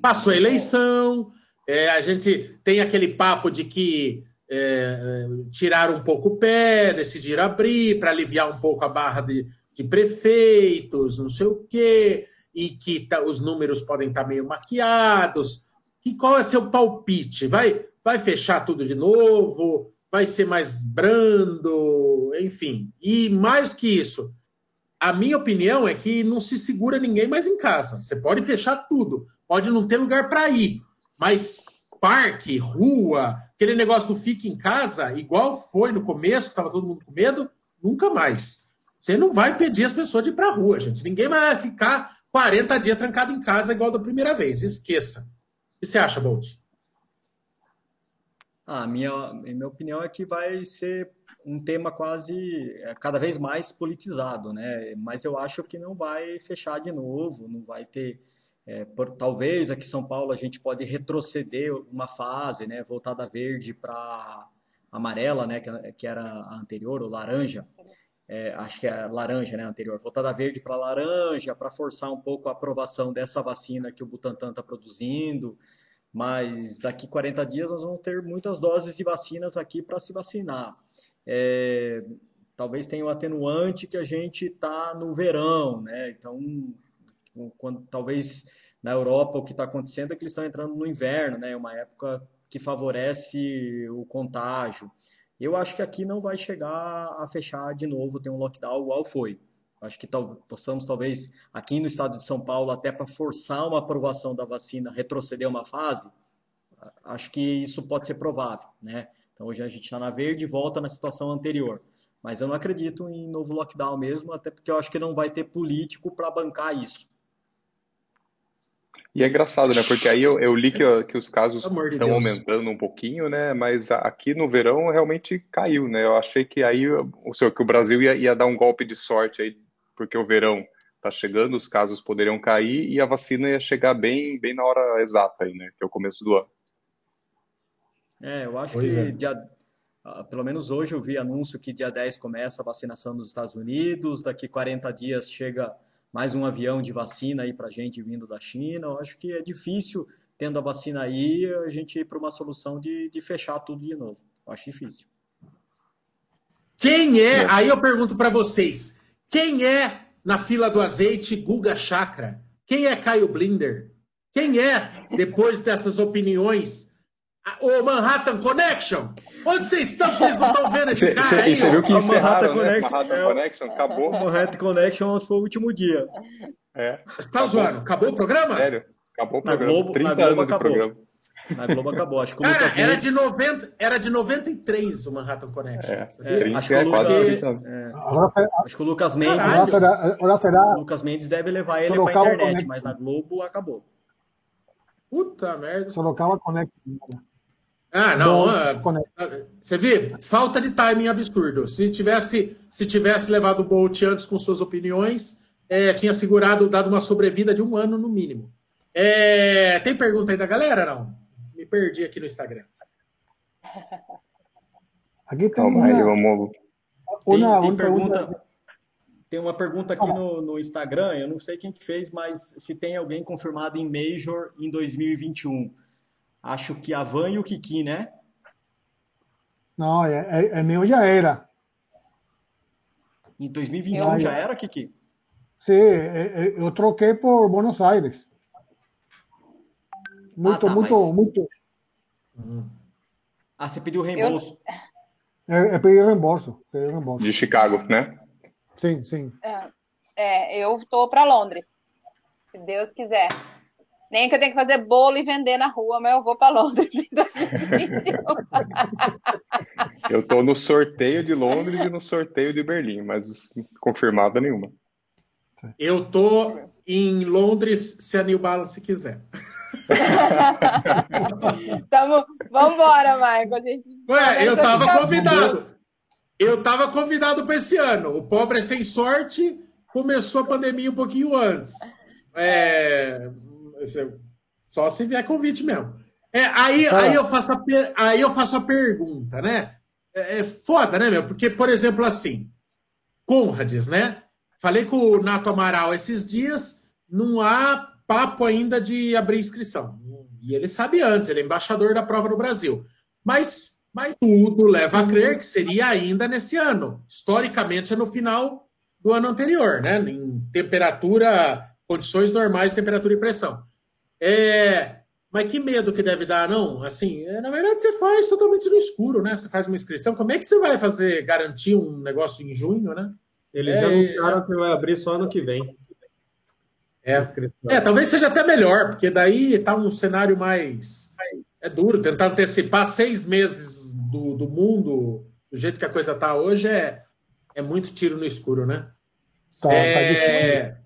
Passou a eleição, é, a gente tem aquele papo de que é, tiraram um pouco o pé, decidiram abrir para aliviar um pouco a barra de, de prefeitos, não sei o quê, e que tá, os números podem estar tá meio maquiados. E qual é seu palpite? Vai, vai fechar tudo de novo? vai ser mais brando, enfim. E mais que isso, a minha opinião é que não se segura ninguém mais em casa. Você pode fechar tudo, pode não ter lugar para ir, mas parque, rua, aquele negócio do fique em casa, igual foi no começo, estava todo mundo com medo, nunca mais. Você não vai pedir as pessoas de ir para rua, gente. Ninguém vai ficar 40 dias trancado em casa igual da primeira vez. Esqueça. O que você acha, Bolt? Ah, minha, minha opinião é que vai ser um tema quase é, cada vez mais politizado, né? Mas eu acho que não vai fechar de novo, não vai ter. É, por, talvez aqui em São Paulo a gente pode retroceder uma fase, né? Voltar da verde para amarela, né, que, era a anterior, ou laranja, é, acho que é laranja, né, anterior, voltar da verde para laranja, para forçar um pouco a aprovação dessa vacina que o Butantan está produzindo, mas daqui 40 dias nós vamos ter muitas doses de vacinas aqui para se vacinar. É, talvez tenha o um atenuante que a gente está no verão, né, então, quando, talvez na Europa o que está acontecendo é que eles estão entrando no inverno, né, uma época que favorece o contágio. Eu acho que aqui não vai chegar a fechar de novo, ter um lockdown igual foi. Acho que tal, possamos, talvez, aqui no estado de São Paulo, até para forçar uma aprovação da vacina, retroceder uma fase, acho que isso pode ser provável, né? Então, hoje a gente está na verde e volta na situação anterior. Mas eu não acredito em novo lockdown mesmo, até porque eu acho que não vai ter político para bancar isso. E é engraçado, né? Porque aí eu, eu li que, que os casos estão aumentando um pouquinho, né? Mas aqui no verão realmente caiu, né? Eu achei que aí o senhor, que o Brasil ia, ia dar um golpe de sorte aí, porque o verão está chegando, os casos poderiam cair e a vacina ia chegar bem, bem na hora exata aí, né? Que é o começo do ano. É, eu acho pois que é. dia, ah, pelo menos hoje eu vi anúncio que dia 10 começa a vacinação nos Estados Unidos, daqui 40 dias chega mais um avião de vacina aí para gente vindo da China. Eu acho que é difícil, tendo a vacina aí, a gente ir para uma solução de, de fechar tudo de novo. Eu acho difícil. Quem é? Aí eu pergunto para vocês: quem é na fila do azeite Guga Chakra? Quem é Caio Blinder? Quem é, depois dessas opiniões, o Manhattan Connection? Onde vocês estão que vocês não estão vendo esse cê, cara cê, aí? Você viu que encerraram, Manhattan, né? Connection, Manhattan é, Connection acabou. Manhattan Connection foi o último dia. É. Você tá zoando? Acabou o programa? Sério? Acabou o programa. Na Globo, 30 na Globo anos acabou. de programa. Na Globo acabou. Acho que o Cara, Lucas era, Mendes... de 90, era de 93 o Manhattan Connection. É, é, acho, que o Lucas, é, acho que o Lucas Mendes. Agora será, o Lucas Mendes deve levar ele pra internet, mas na Globo acabou. Puta merda. Sorocaba Connection. Ah, não. Ah, você vê? Falta de timing absurdo. Se tivesse, se tivesse levado o Bolt antes com suas opiniões, é, tinha segurado, dado uma sobrevida de um ano no mínimo. É, tem pergunta aí da galera? Não? Me perdi aqui no Instagram. Aqui tem Calma uma... aí, vamos. Tem, uma, tem pergunta. pergunta. Tem uma pergunta aqui no, no Instagram, eu não sei quem que fez, mas se tem alguém confirmado em Major em 2021 acho que a Van e o Kiki, né? Não, é, é, é meu já era. Em 2021 eu... já era, Kiki? Sim, é, é, eu troquei por Buenos Aires. Muito, ah, tá, muito, mas... muito. Ah, você pediu reembolso? Eu... É, é pedi reembolso, pedi reembolso. De Chicago, né? Sim, sim. É, é eu estou para Londres, se Deus quiser. Nem que eu tenha que fazer bolo e vender na rua, mas eu vou para Londres eu estou no sorteio de Londres e no sorteio de Berlim, mas confirmada nenhuma. Eu estou em Londres se a New Balance quiser. Tamo... Vamos embora, Michael. A gente... Ué, eu estava convidado. Eu estava convidado para esse ano. O pobre é sem sorte. Começou a pandemia um pouquinho antes. É, só se vier convite mesmo. É, aí, ah. aí, eu faço a, aí eu faço a pergunta, né? É, é foda, né, meu? Porque, por exemplo, assim, Conrads, né? Falei com o Nato Amaral esses dias, não há papo ainda de abrir inscrição. E ele sabe antes, ele é embaixador da prova no Brasil. Mas, mas tudo leva a crer que seria ainda nesse ano. Historicamente é no final do ano anterior, né? Em temperatura, condições normais de temperatura e pressão. É, mas que medo que deve dar, não? Assim, é, na verdade você faz totalmente no escuro, né? Você faz uma inscrição. Como é que você vai fazer, garantir um negócio em junho, né? Eles é, já anunciaram é, que vai abrir só ano que vem. É, é, talvez seja até melhor, porque daí tá um cenário mais. É duro, tentar antecipar seis meses do, do mundo, do jeito que a coisa tá hoje, é, é muito tiro no escuro, né? Tá, tá é, tá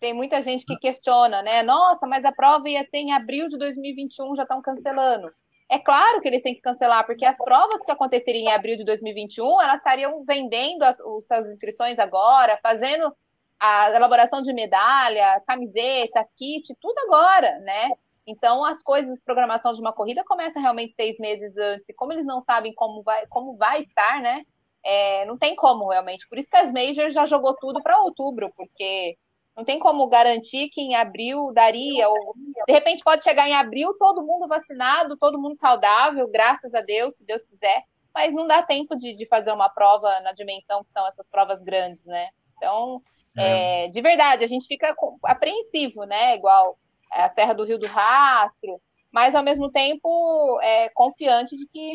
tem muita gente que questiona, né? Nossa, mas a prova ia ter em abril de 2021, já estão cancelando. É claro que eles têm que cancelar, porque as provas que aconteceriam em abril de 2021, elas estariam vendendo as, as suas inscrições agora, fazendo a elaboração de medalha, camiseta, kit, tudo agora, né? Então, as coisas, programação de uma corrida começa realmente seis meses antes. E como eles não sabem como vai, como vai estar, né? É, não tem como realmente. Por isso que as Majors já jogou tudo para outubro, porque não tem como garantir que em abril daria, ou de repente pode chegar em abril, todo mundo vacinado, todo mundo saudável, graças a Deus, se Deus quiser, mas não dá tempo de, de fazer uma prova na dimensão que são essas provas grandes, né? Então, é. É, de verdade, a gente fica apreensivo, né? Igual é, a Serra do Rio do Rastro, mas ao mesmo tempo é, confiante de que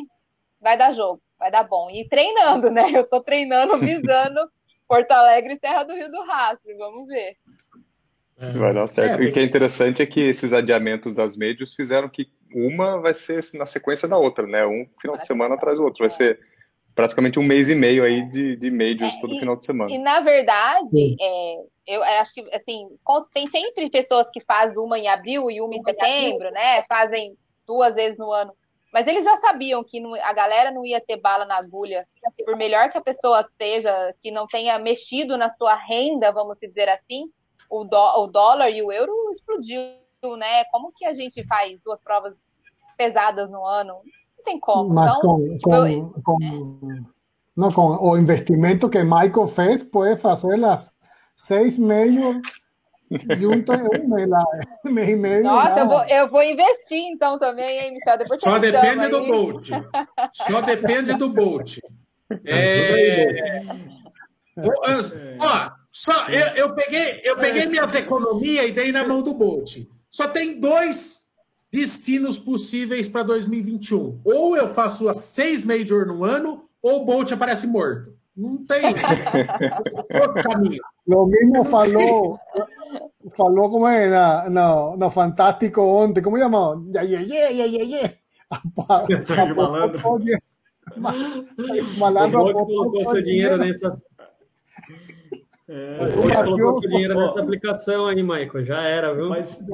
vai dar jogo, vai dar bom. E treinando, né? Eu tô treinando visando Porto Alegre e Serra do Rio do Rastro, vamos ver. É. Vai dar certo. É, e o que é interessante é que esses adiamentos das médias fizeram que uma vai ser na sequência da outra, né? Um final de semana atrás do outro. Vai ser praticamente um mês e meio aí de, de majors é, todo e, final de semana. E na verdade, é, eu acho que assim, tem sempre pessoas que fazem uma em abril e uma em setembro, né? Fazem duas vezes no ano. Mas eles já sabiam que não, a galera não ia ter bala na agulha. Por melhor que a pessoa seja, que não tenha mexido na sua renda, vamos dizer assim, o, o dólar e o euro explodiu, né? Como que a gente faz duas provas pesadas no ano? Não tem como. Mas então, com, tipo, com, com, é. não, com o investimento que Michael fez, pode fazer as seis majors junto um mês lá, mês e meio. Nossa, eu vou, eu vou investir então também, hein, Michel? Depois Só depende do Bolt. Só depende do Bolt. É... Ó, só, eu, eu peguei, eu peguei minhas economias e dei na mão do Bolt. Só tem dois destinos possíveis para 2021. Ou eu faço as seis Major no ano, ou o Bolt aparece morto. Não tem outro caminho. O mesmo falou, falou como é na, no, no Fantástico ontem, como chamou? Ye, ye, ye, ye, ye. Malandro. Malandro colocou seu dinheiro nessa é, colocou dinheiro nessa aplicação aí, Michael. Já era, viu? Mas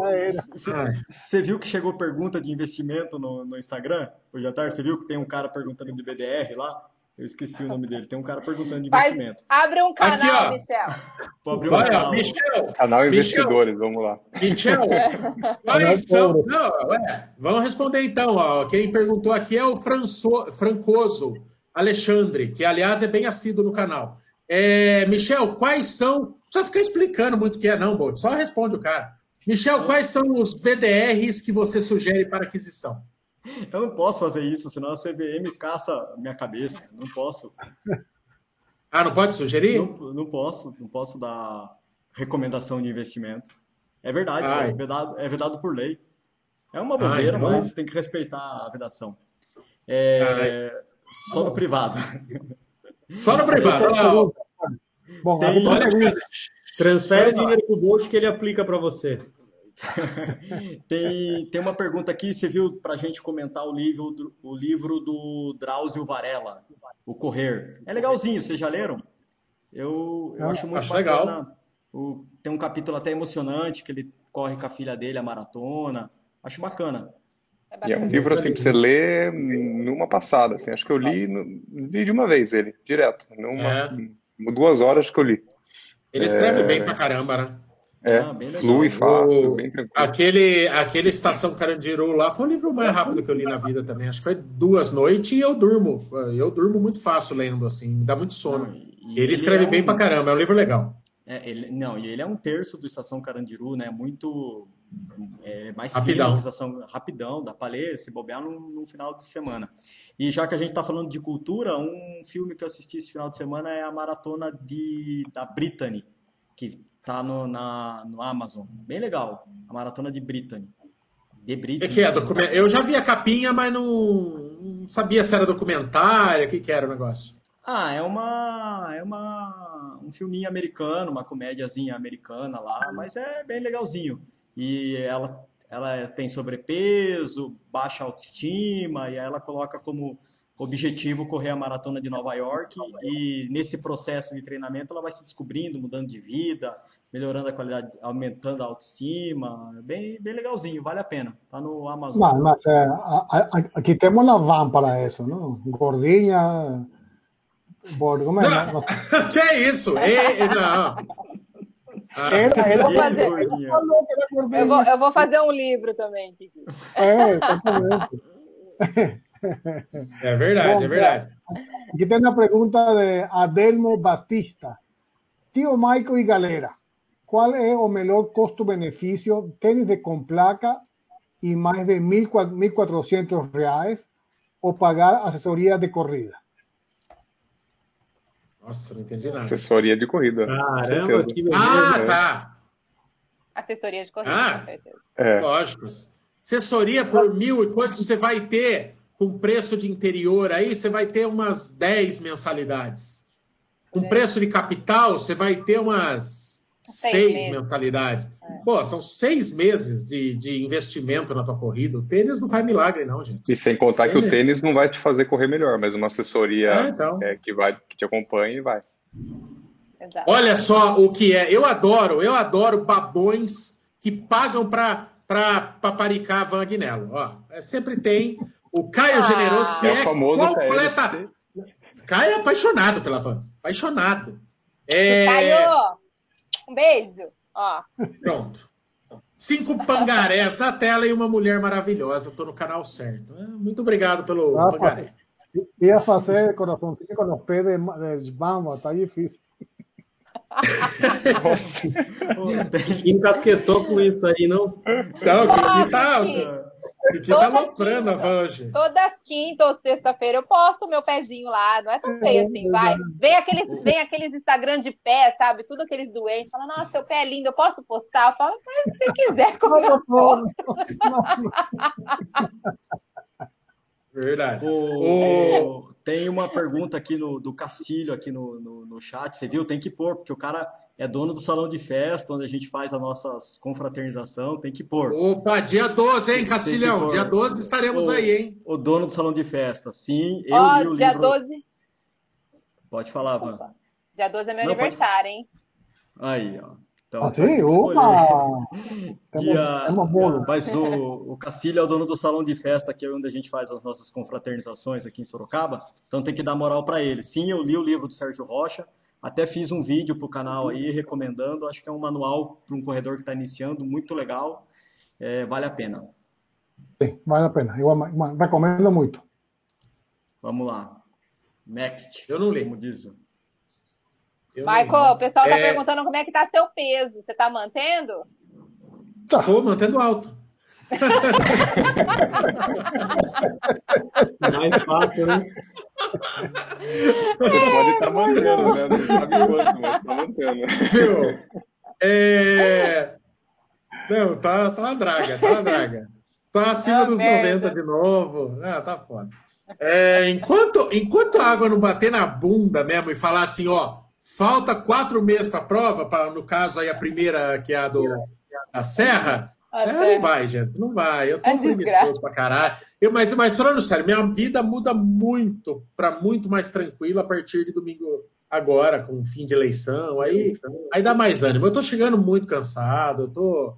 você viu que chegou pergunta de investimento no, no Instagram? Hoje à tarde, você viu que tem um cara perguntando de BDR lá? Eu esqueci o nome dele. Tem um cara perguntando de investimento. abre um canal, Aqui, Michel. Pô, abrir um Olha, canal. Michel. Canal Investidores, Michel. vamos lá. Michel, quais são... Não, é, vamos responder então. Ó. Quem perguntou aqui é o Franço... Francoso Alexandre, que aliás é bem assíduo no canal. É, Michel, quais são. Não precisa ficar explicando muito o que é, não, Bolt. Só responde o cara. Michel, quais são os BDRs que você sugere para aquisição? Eu não posso fazer isso, senão a CVM caça minha cabeça. Não posso. Ah, não pode sugerir? Não, não posso, não posso dar recomendação de investimento. É verdade, é vedado, é vedado por lei. É uma bobeira, Ai, então... mas tem que respeitar a vedação. É, só no privado. Só no privado. Bom, tem... Olha, transfere dinheiro pro Bolt que ele aplica para você. tem, tem uma pergunta aqui, você viu para a gente comentar o livro, o livro do Drauzio Varela, O Correr. É legalzinho, vocês já leram? Eu, eu acho muito acho bacana. Legal. O, tem um capítulo até emocionante, que ele corre com a filha dele a maratona. Acho bacana. É e é um livro assim para você ler numa passada. Assim. Acho que eu li, li de uma vez ele, direto. Numa, é. Duas horas que eu li. Ele escreve é... bem pra caramba, né? É, ah, flui fácil, o... bem tranquilo. Aquele, aquele Estação Carandiru lá foi o livro mais rápido que eu li na vida também. Acho que foi duas noites e eu durmo. Eu durmo muito fácil lendo, assim, me dá muito sono. ele, ele escreve é bem um... pra caramba, é um livro legal. É, ele, não, e ele é um terço do Estação Carandiru, né? Muito é, mais rapidão. Estação, rapidão, dá para ler, se bobear num, num, final de semana. E já que a gente está falando de cultura, um filme que eu assisti esse final de semana é a maratona de, da Brittany, que tá no, na, no Amazon. Bem legal. A maratona de Brittany. De Brittany. É que é document... Eu já vi a capinha, mas não, não sabia se era documentário, o que, que era o negócio. Ah, é uma é uma um filminho americano, uma comédiazinha americana lá, mas é bem legalzinho. E ela ela tem sobrepeso, baixa autoestima e ela coloca como objetivo correr a maratona de Nova York e nesse processo de treinamento ela vai se descobrindo, mudando de vida, melhorando a qualidade, aumentando a autoestima, bem, bem legalzinho, vale a pena, tá no Amazon. Mas, mas é, aqui temos uma van para isso, não? Gordinha, bordo, como é? Não, que é isso? E, não. Era vou fazer, eu, vou, eu vou fazer um livro também, Kiki. É, exatamente. É verdade, Bom, é verdade. Aqui tem uma pergunta de Adelmo Batista. Tio Michael e galera, qual é o melhor custo-benefício tênis de com placa e mais de 1.400 reais ou pagar assessoria de corrida? Nossa, não entendi nada. Assessoria de corrida. Caramba, que beleza. Ah, tá. Assessoria de corrida, ah, é. Lógico. Assessoria por mil e quantos você vai ter com preço de interior aí, você vai ter umas 10 mensalidades. Com é. preço de capital, você vai ter umas seis, seis mensalidades. É. Pô, são seis meses de, de investimento na tua corrida. O tênis não faz milagre, não, gente. E sem contar que o tênis não vai te fazer correr melhor, mas uma assessoria é, então. é, que, vai, que te acompanha e vai. Exato. Olha só o que é. Eu adoro, eu adoro babões que pagam para paparicar a Van. Ó, é, sempre tem o Caio ah, Generoso, que é, é famoso completa. Caio é apaixonado pela Van. Apaixonado. É... Caio, um beijo. Ó. Pronto. Cinco pangarés na tela e uma mulher maravilhosa. Estou no canal certo. É, muito obrigado pelo ah, pangaré. Ia fazer coraçãozinho com os pés de, de bamba, tá difícil. Nossa. Quem encasquetou com isso aí, não? Não, que tá. Aqui tá aloprando a Vange. Toda quinta ou sexta-feira eu posto o meu pezinho lá. Não é tão feio assim, vai. Vem aqueles, vem aqueles Instagram de pé, sabe? Tudo aqueles doentes. Fala, nossa, seu pé é lindo, eu posso postar? Eu falo, se você quiser, como eu posto. Verdade. O, o, tem uma pergunta aqui no, do Cacilho aqui no, no, no chat, você viu? Tem que pôr, porque o cara é dono do salão de festa, onde a gente faz a nossa confraternização, tem que pôr. Opa, dia 12, hein, Cacilhão? Dia 12 estaremos o, aí, hein? O dono do salão de festa, sim. Eu oh, li o dia livro... 12. Pode falar, Van. Dia 12 é meu Não, aniversário, pode... hein? Aí, ó. Então, assim, opa! Dia... É uma boa. Mas o, o Cacilho é o dono do salão de festa, que é onde a gente faz as nossas confraternizações aqui em Sorocaba. Então tem que dar moral para ele. Sim, eu li o livro do Sérgio Rocha. Até fiz um vídeo para o canal aí recomendando. Acho que é um manual para um corredor que está iniciando, muito legal. É, vale a pena. Sim, vale a pena. Eu recomendo muito. Vamos lá. Next. Eu não li. Como diz. Eu Michael, o pessoal está é... perguntando como é que está seu peso. Você está mantendo? Estou mantendo alto. Mais fácil, né? Pode estar tá mantendo, né? Não sabe quanto, mas está mantendo. Viu? É... Não, tá, tá uma draga, tá uma draga. Tá acima dos merda. 90 de novo. Ah, tá foda. É, enquanto, enquanto a água não bater na bunda mesmo e falar assim, ó, falta quatro meses para a prova, pra, no caso aí a primeira, que é a do, da Serra, é, não vai, gente, não vai. Eu tô é preguiçoso pra caralho. Eu, mas, mas falando sério, minha vida muda muito para muito mais tranquilo a partir de domingo agora, com o fim de eleição. Aí, aí dá mais ânimo. Eu tô chegando muito cansado, eu tô.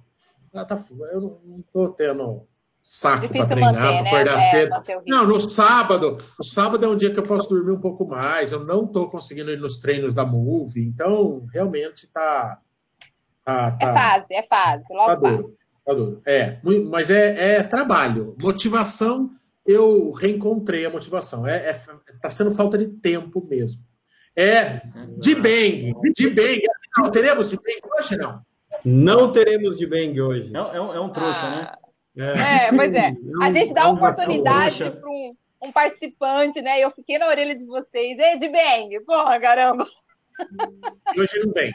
Ah, tá, eu não tô tendo saco para treinar, para acordar né? cedo. É, não, no sábado, o sábado é um dia que eu posso dormir um pouco mais. Eu não tô conseguindo ir nos treinos da Move, então realmente tá. tá, tá é fase, é fase. Logo tá É, mas é, é trabalho. Motivação, eu reencontrei a motivação. É, é, tá sendo falta de tempo mesmo. É de bang, de bang. Não, teremos de bang hoje, não? Não teremos de bang hoje. É, é, um, é um trouxa, né? ah, né? É. pois é. A gente dá é oportunidade para um, um, participante, né? Eu fiquei na orelha de vocês. É de bang, porra, caramba. Hoje não tem.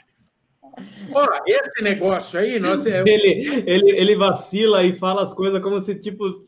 Ora, esse negócio aí, nós... É ele, ele, ele vacila e fala as coisas como se, tipo,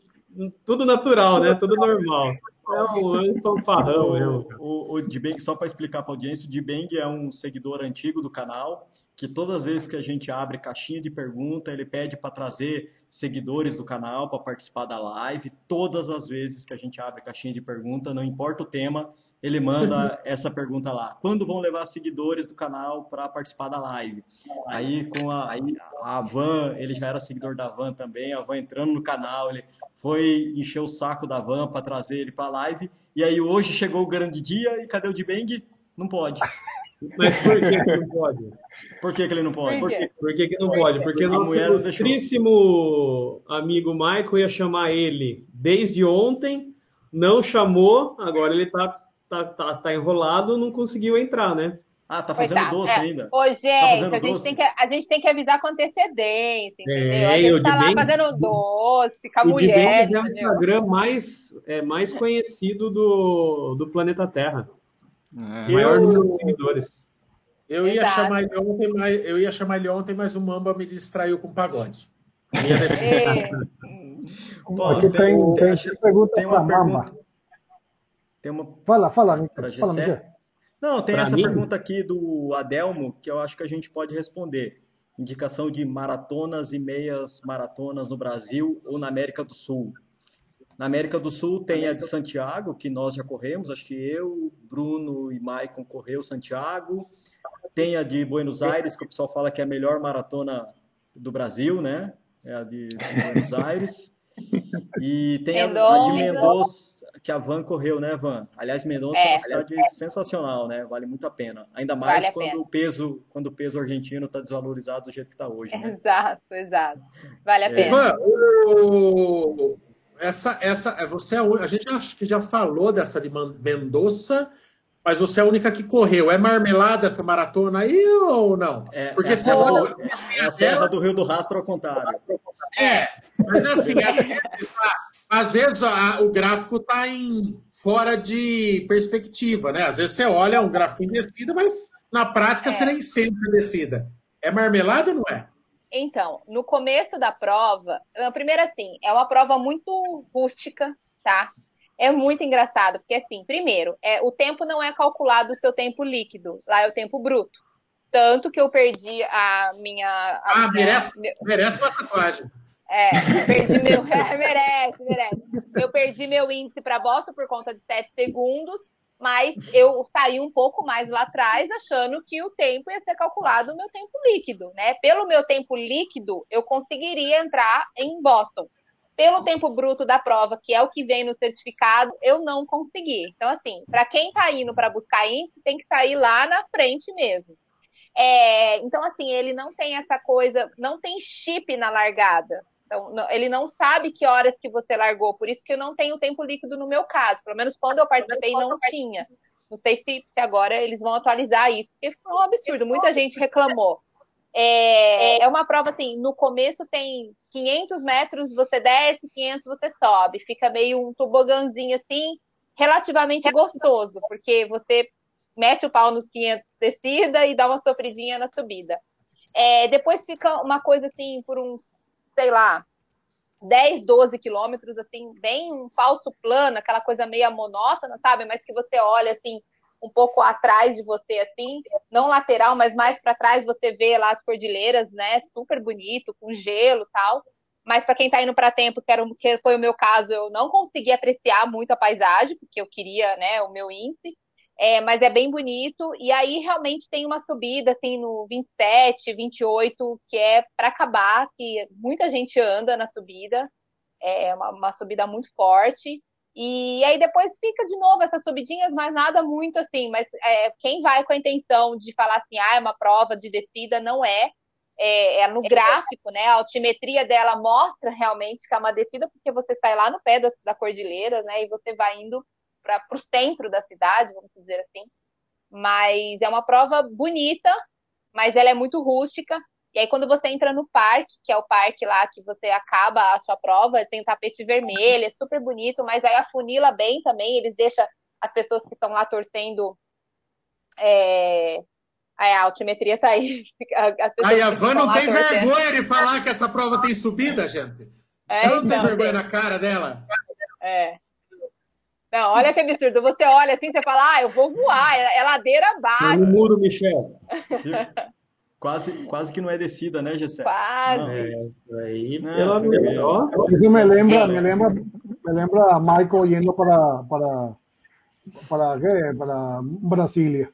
tudo natural, né? Tudo normal. É um fanfarrão, eu. O, o Dibeng, só para explicar para a audiência, o Dibeng é um seguidor antigo do canal, que todas as vezes que a gente abre caixinha de pergunta, ele pede para trazer seguidores do canal para participar da live. Todas as vezes que a gente abre caixinha de pergunta, não importa o tema, ele manda essa pergunta lá. Quando vão levar seguidores do canal para participar da live? Aí com a, aí, a Van, ele já era seguidor da Van também, a Van entrando no canal, ele foi encher o saco da Van para trazer ele para a live. E aí hoje chegou o grande dia e cadê o Dibeng? Não pode. Mas por que não pode? Por que, que ele não pode? Por, que, por que, que não pode? Porque o nosso ilustríssimo amigo Michael ia chamar ele desde ontem, não chamou, agora ele tá, tá, tá, tá enrolado, não conseguiu entrar, né? Ah, tá fazendo Coitado. doce é. ainda. Ô, gente, tá a, gente tem que, a gente tem que avisar com antecedência, entendeu? É, a gente tá lá fazendo doce com a o mulher. O é o Instagram mais, é, mais conhecido do, do planeta Terra. É. Maior número de seguidores. Eu ia, chamar ele ontem, mas, eu ia chamar ele ontem, mas o Mamba me distraiu com o pagode. É. Tem, tem, tem, tem, pergunta tem uma pergunta. Tem uma... Fala, fala, fala, Não, tem pra essa mim? pergunta aqui do Adelmo que eu acho que a gente pode responder. Indicação de maratonas e meias maratonas no Brasil ou na América do Sul. Na América do Sul tem a de Santiago, que nós já corremos, acho que eu, Bruno e Maicon correu Santiago. Tem a de Buenos Aires, que o pessoal fala que é a melhor maratona do Brasil, né? É a de Buenos Aires. E tem a, a, de Mendoza, que a Van correu, né, Van? Aliás, Mendoza é, é uma cidade é. sensacional, né? Vale muito a pena. Ainda mais vale quando, o peso, quando o peso argentino está desvalorizado do jeito que está hoje, né? Exato, exato. Vale a é. pena. Van, o... essa, essa, você é a, a gente acho que já falou dessa de Mendoza mas você é a única que correu. É marmelada essa maratona aí ou não? É, Porque é, você olha. É a Serra do Rio do Rastro ao contrário. É, mas assim, às vezes a, o gráfico está em fora de perspectiva, né? Às vezes você olha um gráfico em descida, mas na prática é. você nem sempre é descida. É marmelada ou não é? Então, no começo da prova, primeiro assim, é uma prova muito rústica, tá? É muito engraçado, porque assim, primeiro, é, o tempo não é calculado o seu tempo líquido, lá é o tempo bruto. Tanto que eu perdi a minha. A ah, minha, merece, meu, merece uma tatuagem. É, perdi meu. Merece, merece. Eu perdi meu índice para Boston por conta de 7 segundos, mas eu saí um pouco mais lá atrás, achando que o tempo ia ser calculado o meu tempo líquido, né? Pelo meu tempo líquido, eu conseguiria entrar em Boston pelo tempo bruto da prova, que é o que vem no certificado, eu não consegui. Então, assim, para quem está indo para buscar índice, tem que sair lá na frente mesmo. É, então, assim, ele não tem essa coisa, não tem chip na largada. Então, não, ele não sabe que horas que você largou, por isso que eu não tenho tempo líquido no meu caso. Pelo menos quando eu participei, não tinha. Não sei se, se agora eles vão atualizar isso, porque foi um absurdo. Muita gente reclamou. É, é uma prova assim, no começo tem 500 metros você desce, 500 você sobe, fica meio um tobogãzinho assim, relativamente gostoso, porque você mete o pau nos 500 descida e dá uma sofridinha na subida. É, depois fica uma coisa assim, por uns, sei lá, 10, 12 quilômetros, assim, bem um falso plano, aquela coisa meio monótona, sabe? Mas que você olha assim, um pouco atrás de você, assim, não lateral, mas mais para trás você vê lá as cordilheiras, né? Super bonito, com gelo tal. Mas para quem está indo para tempo, que, era, que foi o meu caso, eu não consegui apreciar muito a paisagem, porque eu queria, né, o meu índice. É, mas é bem bonito. E aí realmente tem uma subida assim no 27, 28, que é para acabar, que muita gente anda na subida. É uma, uma subida muito forte. E aí depois fica de novo essas subidinhas, mas nada muito assim. Mas é, quem vai com a intenção de falar assim, ah, é uma prova de descida, não é. É, é no gráfico, né? A altimetria dela mostra realmente que é uma descida, porque você sai lá no pé da, da cordilheira, né? E você vai indo para o centro da cidade, vamos dizer assim. Mas é uma prova bonita, mas ela é muito rústica. E aí, quando você entra no parque, que é o parque lá que você acaba a sua prova, tem um tapete vermelho, é super bonito, mas aí afunila bem também, eles deixam as pessoas que estão lá torcendo. É... Aí a altimetria tá aí. Aí a Van não tem torcendo. vergonha de falar que essa prova tem subida, gente. É, não então, tem vergonha tem... na cara dela. É. Não, olha que absurdo. Você olha assim, você fala, ah, eu vou voar, é, é ladeira abaixo. No muro, Michel. Quase, quase que não é descida, né, Gessé? Quase. Não, é, aí, não, pelo menos. Isso me lembra, me lembra, me lembra Michael yendo para, para, para, ¿qué? para Brasília.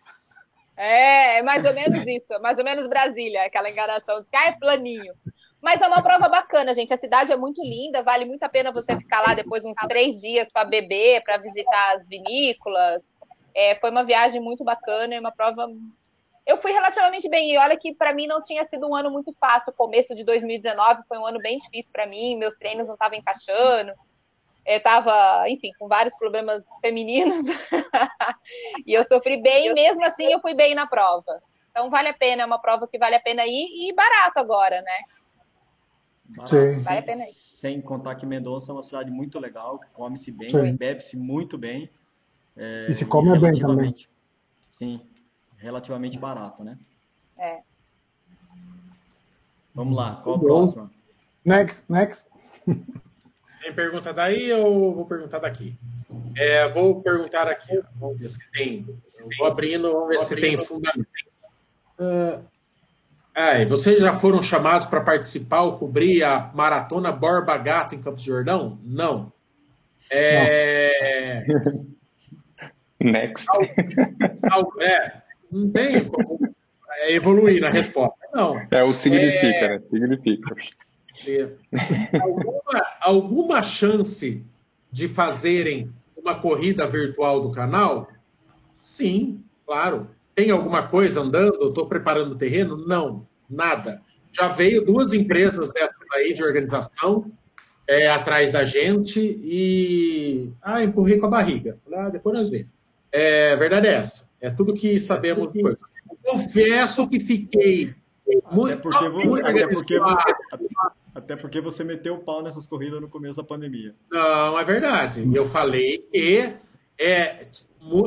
É, é mais ou menos isso, mais ou menos Brasília, aquela enganação de que ah, é planinho. Mas é uma prova bacana, gente. A cidade é muito linda, vale muito a pena você ficar lá depois uns três dias para beber, para visitar as vinícolas. É, foi uma viagem muito bacana e uma prova eu fui relativamente bem. E olha que para mim não tinha sido um ano muito fácil. O começo de 2019 foi um ano bem difícil para mim. Meus treinos não estavam encaixando. Eu estava, enfim, com vários problemas femininos. e eu sofri bem. Mesmo assim, eu fui bem na prova. Então vale a pena. É uma prova que vale a pena ir e barato agora, né? Barato, Sim. Vale a pena ir. Sem contar que Mendonça é uma cidade muito legal. Come-se bem, bebe-se muito bem. É, e se come bem também. Sim, relativamente barato, né? É. Vamos lá, qual a próxima? Next, next. Tem pergunta daí ou vou perguntar daqui? É, vou perguntar aqui, vamos ver se tem. Vou abrindo, vamos ver se tem fundamento. Uh, ah, vocês já foram chamados para participar ou cobrir a maratona Borba Gato em Campos do Jordão? Não. É... Next. é, não tem como evoluir na resposta. Não. É o significa, é... né? Significa. Alguma, alguma chance de fazerem uma corrida virtual do canal? Sim, claro. Tem alguma coisa andando? Estou preparando o terreno? Não, nada. Já veio duas empresas dessas aí de organização é, atrás da gente e. Ah, empurrei com a barriga. Falei, ah, depois nós vemos. É, a verdade é essa. É tudo que sabemos. Confesso que fiquei. Muito, até porque, muito até, porque, até porque você meteu o pau nessas corridas no começo da pandemia. Não, é verdade. Eu falei que é,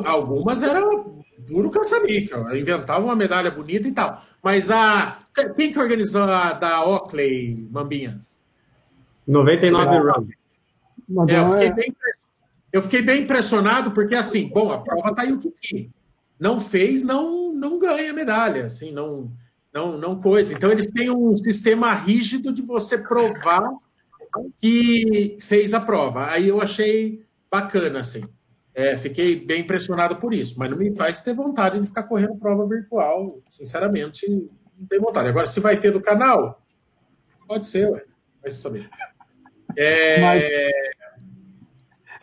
algumas eram duro caça-níquel. Inventavam uma medalha bonita e tal. Mas a. Quem que organizou a da Oakley, Mambinha? 99 Run. É, eu fiquei bem eu fiquei bem impressionado porque, assim, bom, a prova tá aí o que não fez, não, não ganha medalha, assim, não, não, não coisa. Então, eles têm um sistema rígido de você provar que fez a prova. Aí eu achei bacana, assim. É, fiquei bem impressionado por isso, mas não me faz ter vontade de ficar correndo prova virtual. Sinceramente, não tenho vontade. Agora, se vai ter do canal, pode ser, ué. vai saber. É... Mas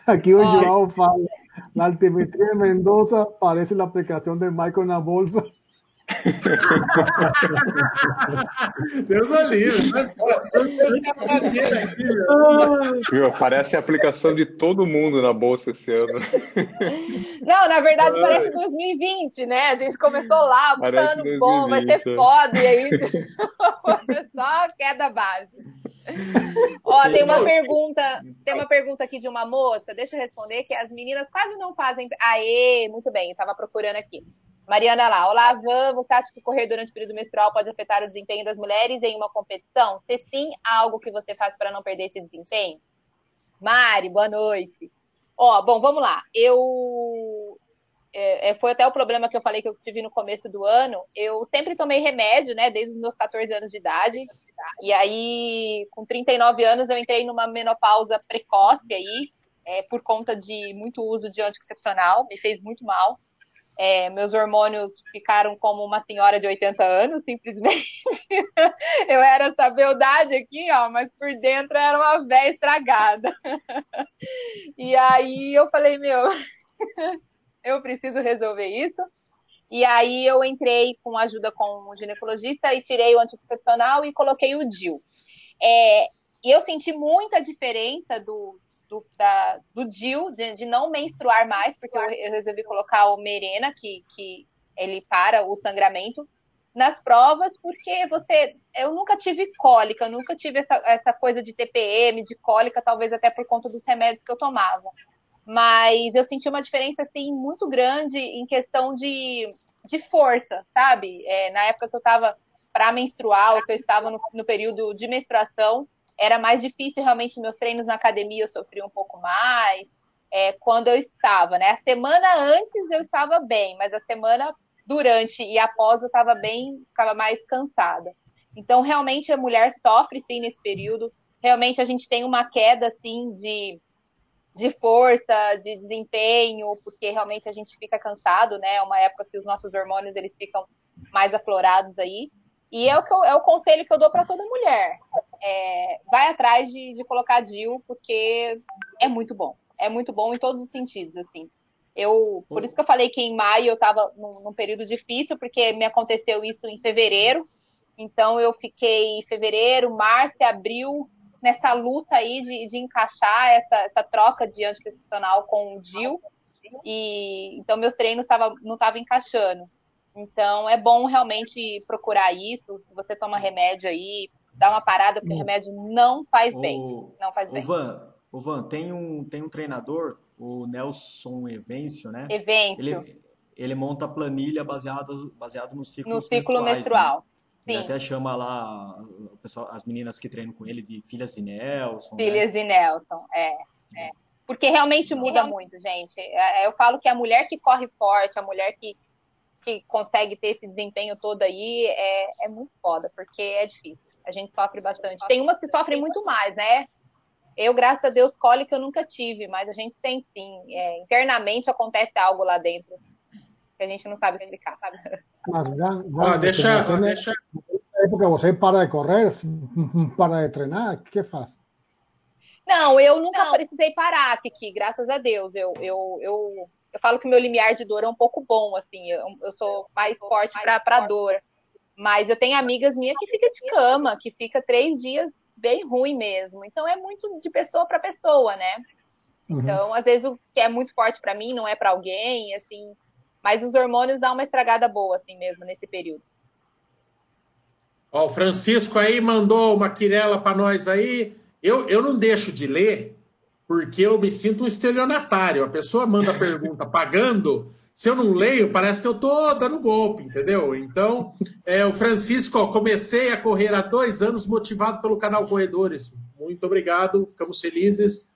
Aquí un Joao fala, la altimetría de Mendoza parece la aplicación de Michael en la bolsa. Deus o livre. Viu, parece a aplicação de todo mundo na bolsa esse ano. Não, na verdade parece 2020, né? A gente começou lá, ano bom, vai ter foda, e aí só queda base. Ó, tem uma pergunta, tem uma pergunta aqui de uma moça, deixa eu responder, que as meninas quase não fazem. Aê, muito bem, estava procurando aqui. Mariana lá, olá, Van, você acha que correr durante o período menstrual pode afetar o desempenho das mulheres em uma competição? Se sim, há algo que você faz para não perder esse desempenho? Mari, boa noite. Ó, bom, vamos lá. Eu é, é, foi até o problema que eu falei que eu tive no começo do ano. Eu sempre tomei remédio, né, desde os meus 14 anos de idade. E aí, com 39 anos, eu entrei numa menopausa precoce aí, é, por conta de muito uso de anticoncepcional, me fez muito mal. É, meus hormônios ficaram como uma senhora de 80 anos, simplesmente. eu era essa beldade aqui, ó, mas por dentro era uma véia estragada. e aí eu falei, meu, eu preciso resolver isso. E aí eu entrei com ajuda com o ginecologista e tirei o anticoncepcional e coloquei o DIL. É, e eu senti muita diferença do, do, da, do DIL, de, de, não menstruar mais, porque eu, eu, resolvi colocar o Merena, que, que ele para o sangramento, nas provas, porque você. Eu nunca tive cólica, eu nunca tive essa, essa coisa de TPM, de cólica, talvez até por conta dos remédios que eu tomava. Mas eu senti uma diferença, assim, muito grande em questão de, de força, sabe? É, na época que eu estava para menstruar, ou que eu estava no, no período de menstruação, era mais difícil realmente meus treinos na academia eu sofri um pouco mais é, quando eu estava, né? A semana antes eu estava bem, mas a semana durante e após eu estava bem, ficava mais cansada. Então realmente a mulher sofre sim nesse período. Realmente a gente tem uma queda assim de de força, de desempenho, porque realmente a gente fica cansado, né? É uma época que os nossos hormônios eles ficam mais aflorados aí. E é o, que eu, é o conselho que eu dou para toda mulher. É, vai atrás de, de colocar DIL, porque é muito bom. É muito bom em todos os sentidos, assim. Eu, por isso que eu falei que em maio eu estava num, num, período difícil, porque me aconteceu isso em fevereiro. Então eu fiquei fevereiro, março e abril nessa luta aí de, de encaixar essa, essa troca de anticoncepcional com o DIL. E então meus treinos tava, não estavam encaixando. Então é bom realmente procurar isso. Se você toma remédio aí, dá uma parada, porque o remédio não faz bem. O, não faz bem. O Van, o Van tem, um, tem um treinador, o Nelson Evencio, né? Evencio. Ele, ele monta planilha baseado, baseado no ciclo No ciclo né? menstrual. Né? Ele até chama lá o pessoal, as meninas que treinam com ele de filhas de Nelson. Né? Filhas né? de Nelson, é, é. Porque realmente muda muito, gente. É, eu falo que a mulher que corre forte, a mulher que, que consegue ter esse desempenho todo aí, é, é muito foda, porque é difícil. A gente sofre bastante. Tem umas que sofrem muito mais, né? Eu, graças a Deus, cólica eu nunca tive, mas a gente tem sim. É, internamente acontece algo lá dentro que a gente não sabe explicar, sabe? Mas já, já ah, deixa, você, deixa. época você para de correr, para de treinar, o que faz? Não, eu nunca não. precisei parar, Kiki, graças a Deus. Eu, eu, eu, eu falo que meu limiar de dor é um pouco bom, assim, eu, eu sou mais forte para dor. Mas eu tenho amigas minhas que fica de cama, que fica três dias bem ruim mesmo. Então é muito de pessoa para pessoa, né? Uhum. Então, às vezes o que é muito forte para mim não é para alguém, assim. Mas os hormônios dão uma estragada boa, assim mesmo, nesse período. Ó, o Francisco aí mandou uma quirela para nós aí. Eu, eu não deixo de ler porque eu me sinto um estelionatário. A pessoa manda a pergunta pagando. Se eu não leio, parece que eu tô dando golpe, entendeu? Então, é, o Francisco, ó, comecei a correr há dois anos motivado pelo canal Corredores. Muito obrigado, ficamos felizes.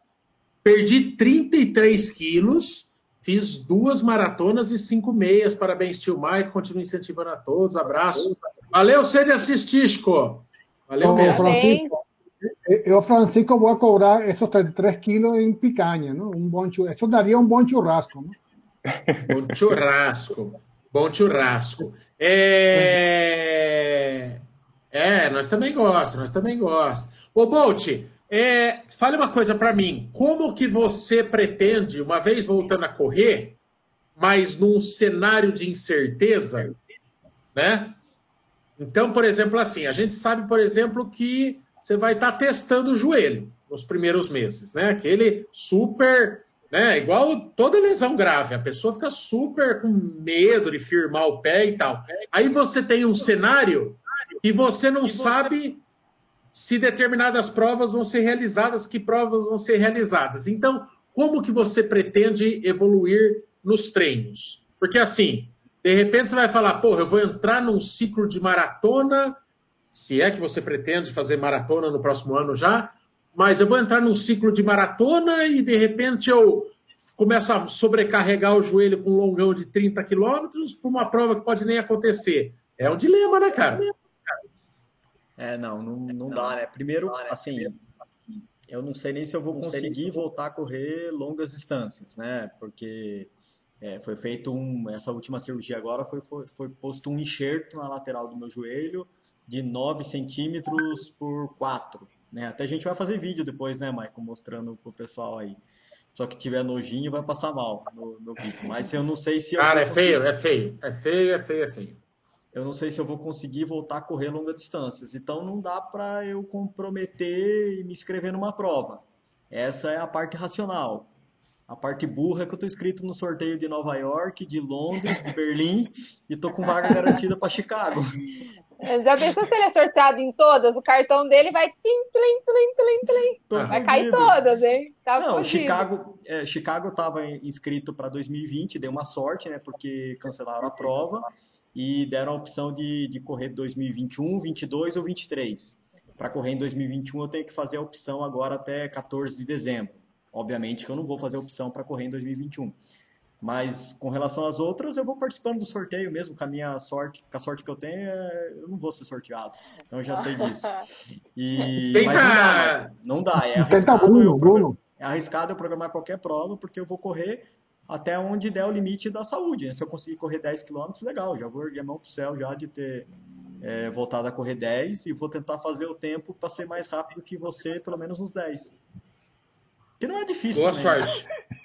Perdi 33 quilos Fiz duas maratonas e cinco meias. Parabéns, tio Mike. Continue incentivando a todos. Abraço. Valeu, você de assistir, Chico. Valeu mesmo. Francisco, eu, Francisco, vou cobrar esses 33 quilos em picanha, não? Um bom churrasco. Isso daria um bom churrasco, não? Bom churrasco. Bom churrasco. É... é, nós também gostamos, nós também gostamos. Ô, Bolt, é, fale uma coisa para mim. Como que você pretende, uma vez voltando a correr, mas num cenário de incerteza, né? Então, por exemplo, assim, a gente sabe, por exemplo, que você vai estar tá testando o joelho nos primeiros meses, né? Aquele super, né? Igual toda lesão grave, a pessoa fica super com medo de firmar o pé e tal. Aí você tem um cenário e você não sabe se determinadas provas vão ser realizadas, que provas vão ser realizadas. Então, como que você pretende evoluir nos treinos? Porque assim, de repente você vai falar, porra, eu vou entrar num ciclo de maratona, se é que você pretende fazer maratona no próximo ano já, mas eu vou entrar num ciclo de maratona e de repente eu começo a sobrecarregar o joelho com um longão de 30 quilômetros para uma prova que pode nem acontecer. É um dilema, né, cara? É, não, não, não dá, né? Primeiro, assim, eu não sei nem se eu vou conseguir voltar a correr longas distâncias, né? Porque é, foi feito um, essa última cirurgia agora foi, foi, foi posto um enxerto na lateral do meu joelho de 9 centímetros por 4, né? Até a gente vai fazer vídeo depois, né, Michael, mostrando pro pessoal aí. Só que tiver nojinho vai passar mal no, no vídeo. Mas eu não sei se. Cara, é feio, é feio. É feio, é feio, é feio eu não sei se eu vou conseguir voltar a correr longas distâncias. Então não dá para eu comprometer e me inscrever numa prova. Essa é a parte racional. A parte burra é que eu estou inscrito no sorteio de Nova York, de Londres, de Berlim e tô com vaga garantida para Chicago. Já pensou se ele é sorteado em todas? O cartão dele vai tlim, tlim, tlim, tlim, tlim. Vai cair todas, hein? Tá Não, Chicago, é, Chicago estava inscrito para 2020, deu uma sorte, né? Porque cancelaram a prova e deram a opção de, de correr 2021, 22 ou 23. Para correr em 2021, eu tenho que fazer a opção agora até 14 de dezembro. Obviamente que eu não vou fazer a opção para correr em 2021. Mas com relação às outras, eu vou participando do sorteio mesmo, com a minha sorte, com a sorte que eu tenho, é, eu não vou ser sorteado. Então eu já sei disso. E, mas não dá, não dá, é arriscado, eu, é arriscado eu programar qualquer prova, porque eu vou correr até onde der o limite da saúde. Né? Se eu conseguir correr 10 km, legal, já vou erguer a mão pro céu já de ter é, voltado a correr 10 e vou tentar fazer o tempo para ser mais rápido que você, pelo menos uns 10. Que não é difícil. Boa né? sorte.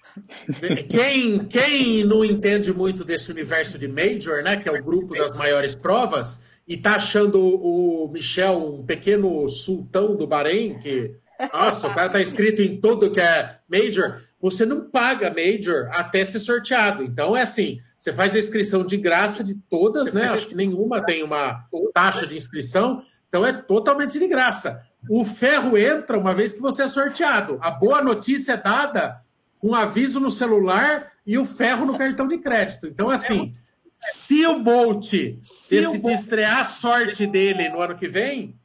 Quem, quem não entende muito desse universo de Major, né, que é o grupo das maiores provas, e tá achando o Michel um pequeno sultão do Bahrein, que, nossa, o cara tá inscrito em tudo que é Major, você não paga Major até ser sorteado. Então é assim, você faz a inscrição de graça de todas, né? Acho que nenhuma tem uma taxa de inscrição, então é totalmente de graça. O ferro entra uma vez que você é sorteado. A boa notícia é dada um aviso no celular e o ferro no cartão de crédito. Então, assim, se o Bolt decidir estrear a sorte dele no ano que vem,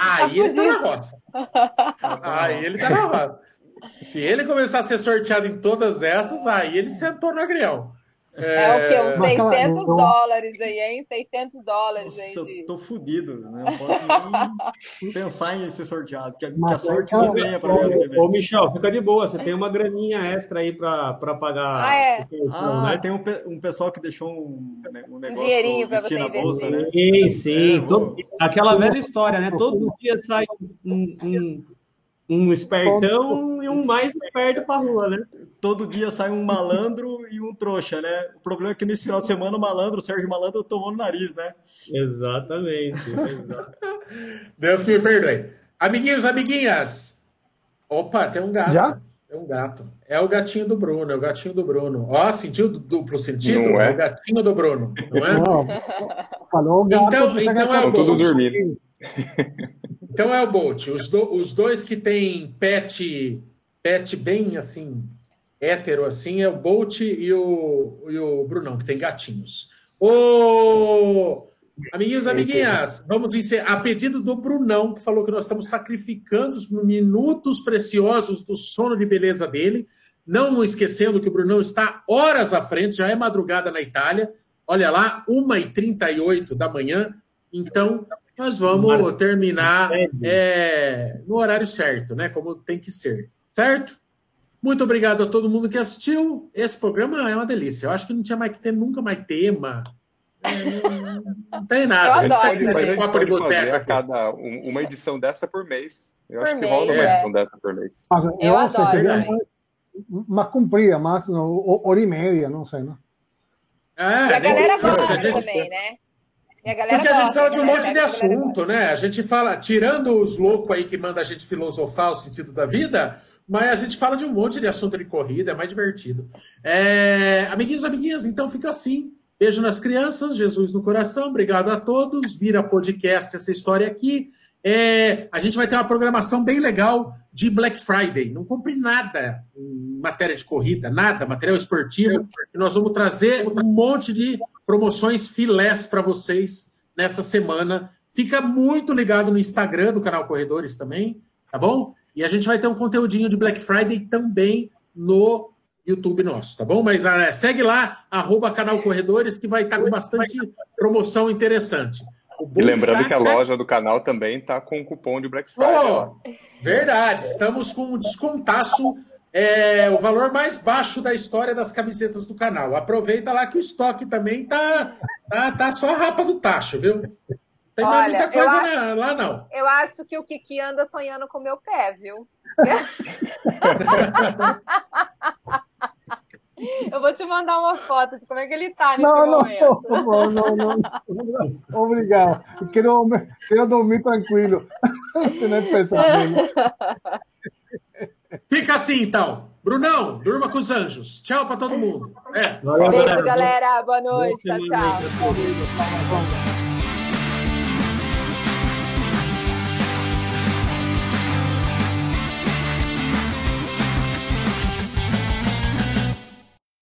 aí ele tá na roça. Aí ele tá na roça. Se ele começar a ser sorteado em todas essas, aí ele sentou no agrião. É, é o quê? Uns 600 dólares aí, hein? 600 dólares Nossa, aí. De... Eu tô fudido, né? Eu posso pensar em ser sorteado, que a, que a sorte não venha pra mim. Ô, Michel, fica de boa, você tem uma graninha extra aí pra, pra pagar. Ah, é? Ah, né? tem um, um pessoal que deixou um, né, um negócio um dinheirinho pra você na bolsa, né? Sim, sim. É, Todo, aquela velha história, né? Todo dia sai um, um um espertão e um mais esperto pra rua, né? Todo dia sai um malandro e um trouxa, né? O problema é que nesse final de semana o malandro, o Sérgio Malandro, tomou no nariz, né? Exatamente. Deus que me perdoe. Amiguinhos, amiguinhas. Opa, tem um gato. Já? Tem um gato. É o gatinho do Bruno, é o gatinho do Bruno. Ó, sentiu duplo sentido? Não é? é o gatinho do Bruno, não é? Não. Falou o gato. Então, então é o Tudo dormindo. Então é o Bolt. Os, do, os dois que tem pet, pet bem assim, hétero assim, é o Bolt e o, e o Brunão, que tem gatinhos. Ô, amiguinhos, amiguinhas, vamos encerrar. A pedido do Brunão, que falou que nós estamos sacrificando os minutos preciosos do sono de beleza dele. Não esquecendo que o Brunão está horas à frente, já é madrugada na Itália. Olha lá, 1h38 da manhã. Então, nós vamos terminar é, no horário certo, né? Como tem que ser, certo? Muito obrigado a todo mundo que assistiu. Esse programa é uma delícia. Eu acho que não tinha mais que ter nunca mais tema. Não, tem nada. Eu adoro. Mas a gente pode, pode fazer a cada uma edição dessa por mês. Eu por acho mês, que rola uma é. edição dessa por mês. Mas, eu, eu adoro. Seria uma comprida, mais hora e meia, não sei, não. É, e a galera gosta também, né? Porque a gente fala de um monte de assunto, né? A gente fala, tirando os loucos aí que manda a gente filosofar o sentido da vida, mas a gente fala de um monte de assunto de corrida, é mais divertido. É... Amiguinhos, amiguinhas, então fica assim. Beijo nas crianças, Jesus no coração, obrigado a todos. Vira podcast essa história aqui. É... A gente vai ter uma programação bem legal de Black Friday. Não compre nada em matéria de corrida, nada, material esportivo. Nós vamos trazer um monte de promoções filés para vocês nessa semana. Fica muito ligado no Instagram do canal Corredores também, tá bom? E a gente vai ter um conteúdinho de Black Friday também no YouTube nosso, tá bom? Mas ah, segue lá, arroba canal Corredores, que vai estar tá com bastante promoção interessante. E lembrando que a loja do canal também está com cupom de Black Friday. Oh, verdade, estamos com um descontaço, é, o valor mais baixo da história das camisetas do canal. Aproveita lá que o estoque também tá, tá, tá só a rapa do tacho, viu? Tem Olha, muita coisa acho, lá, não. Eu acho que o Kiki anda sonhando com o meu pé, viu? Eu vou te mandar uma foto de como é que ele tá nesse não, momento. Não, não, não, não. Obrigado. Quero, quero dormir tranquilo. Fica assim, então. Brunão, durma com os anjos. Tchau para todo mundo. É. Beijo, galera. Boa noite. Tchau, tchau.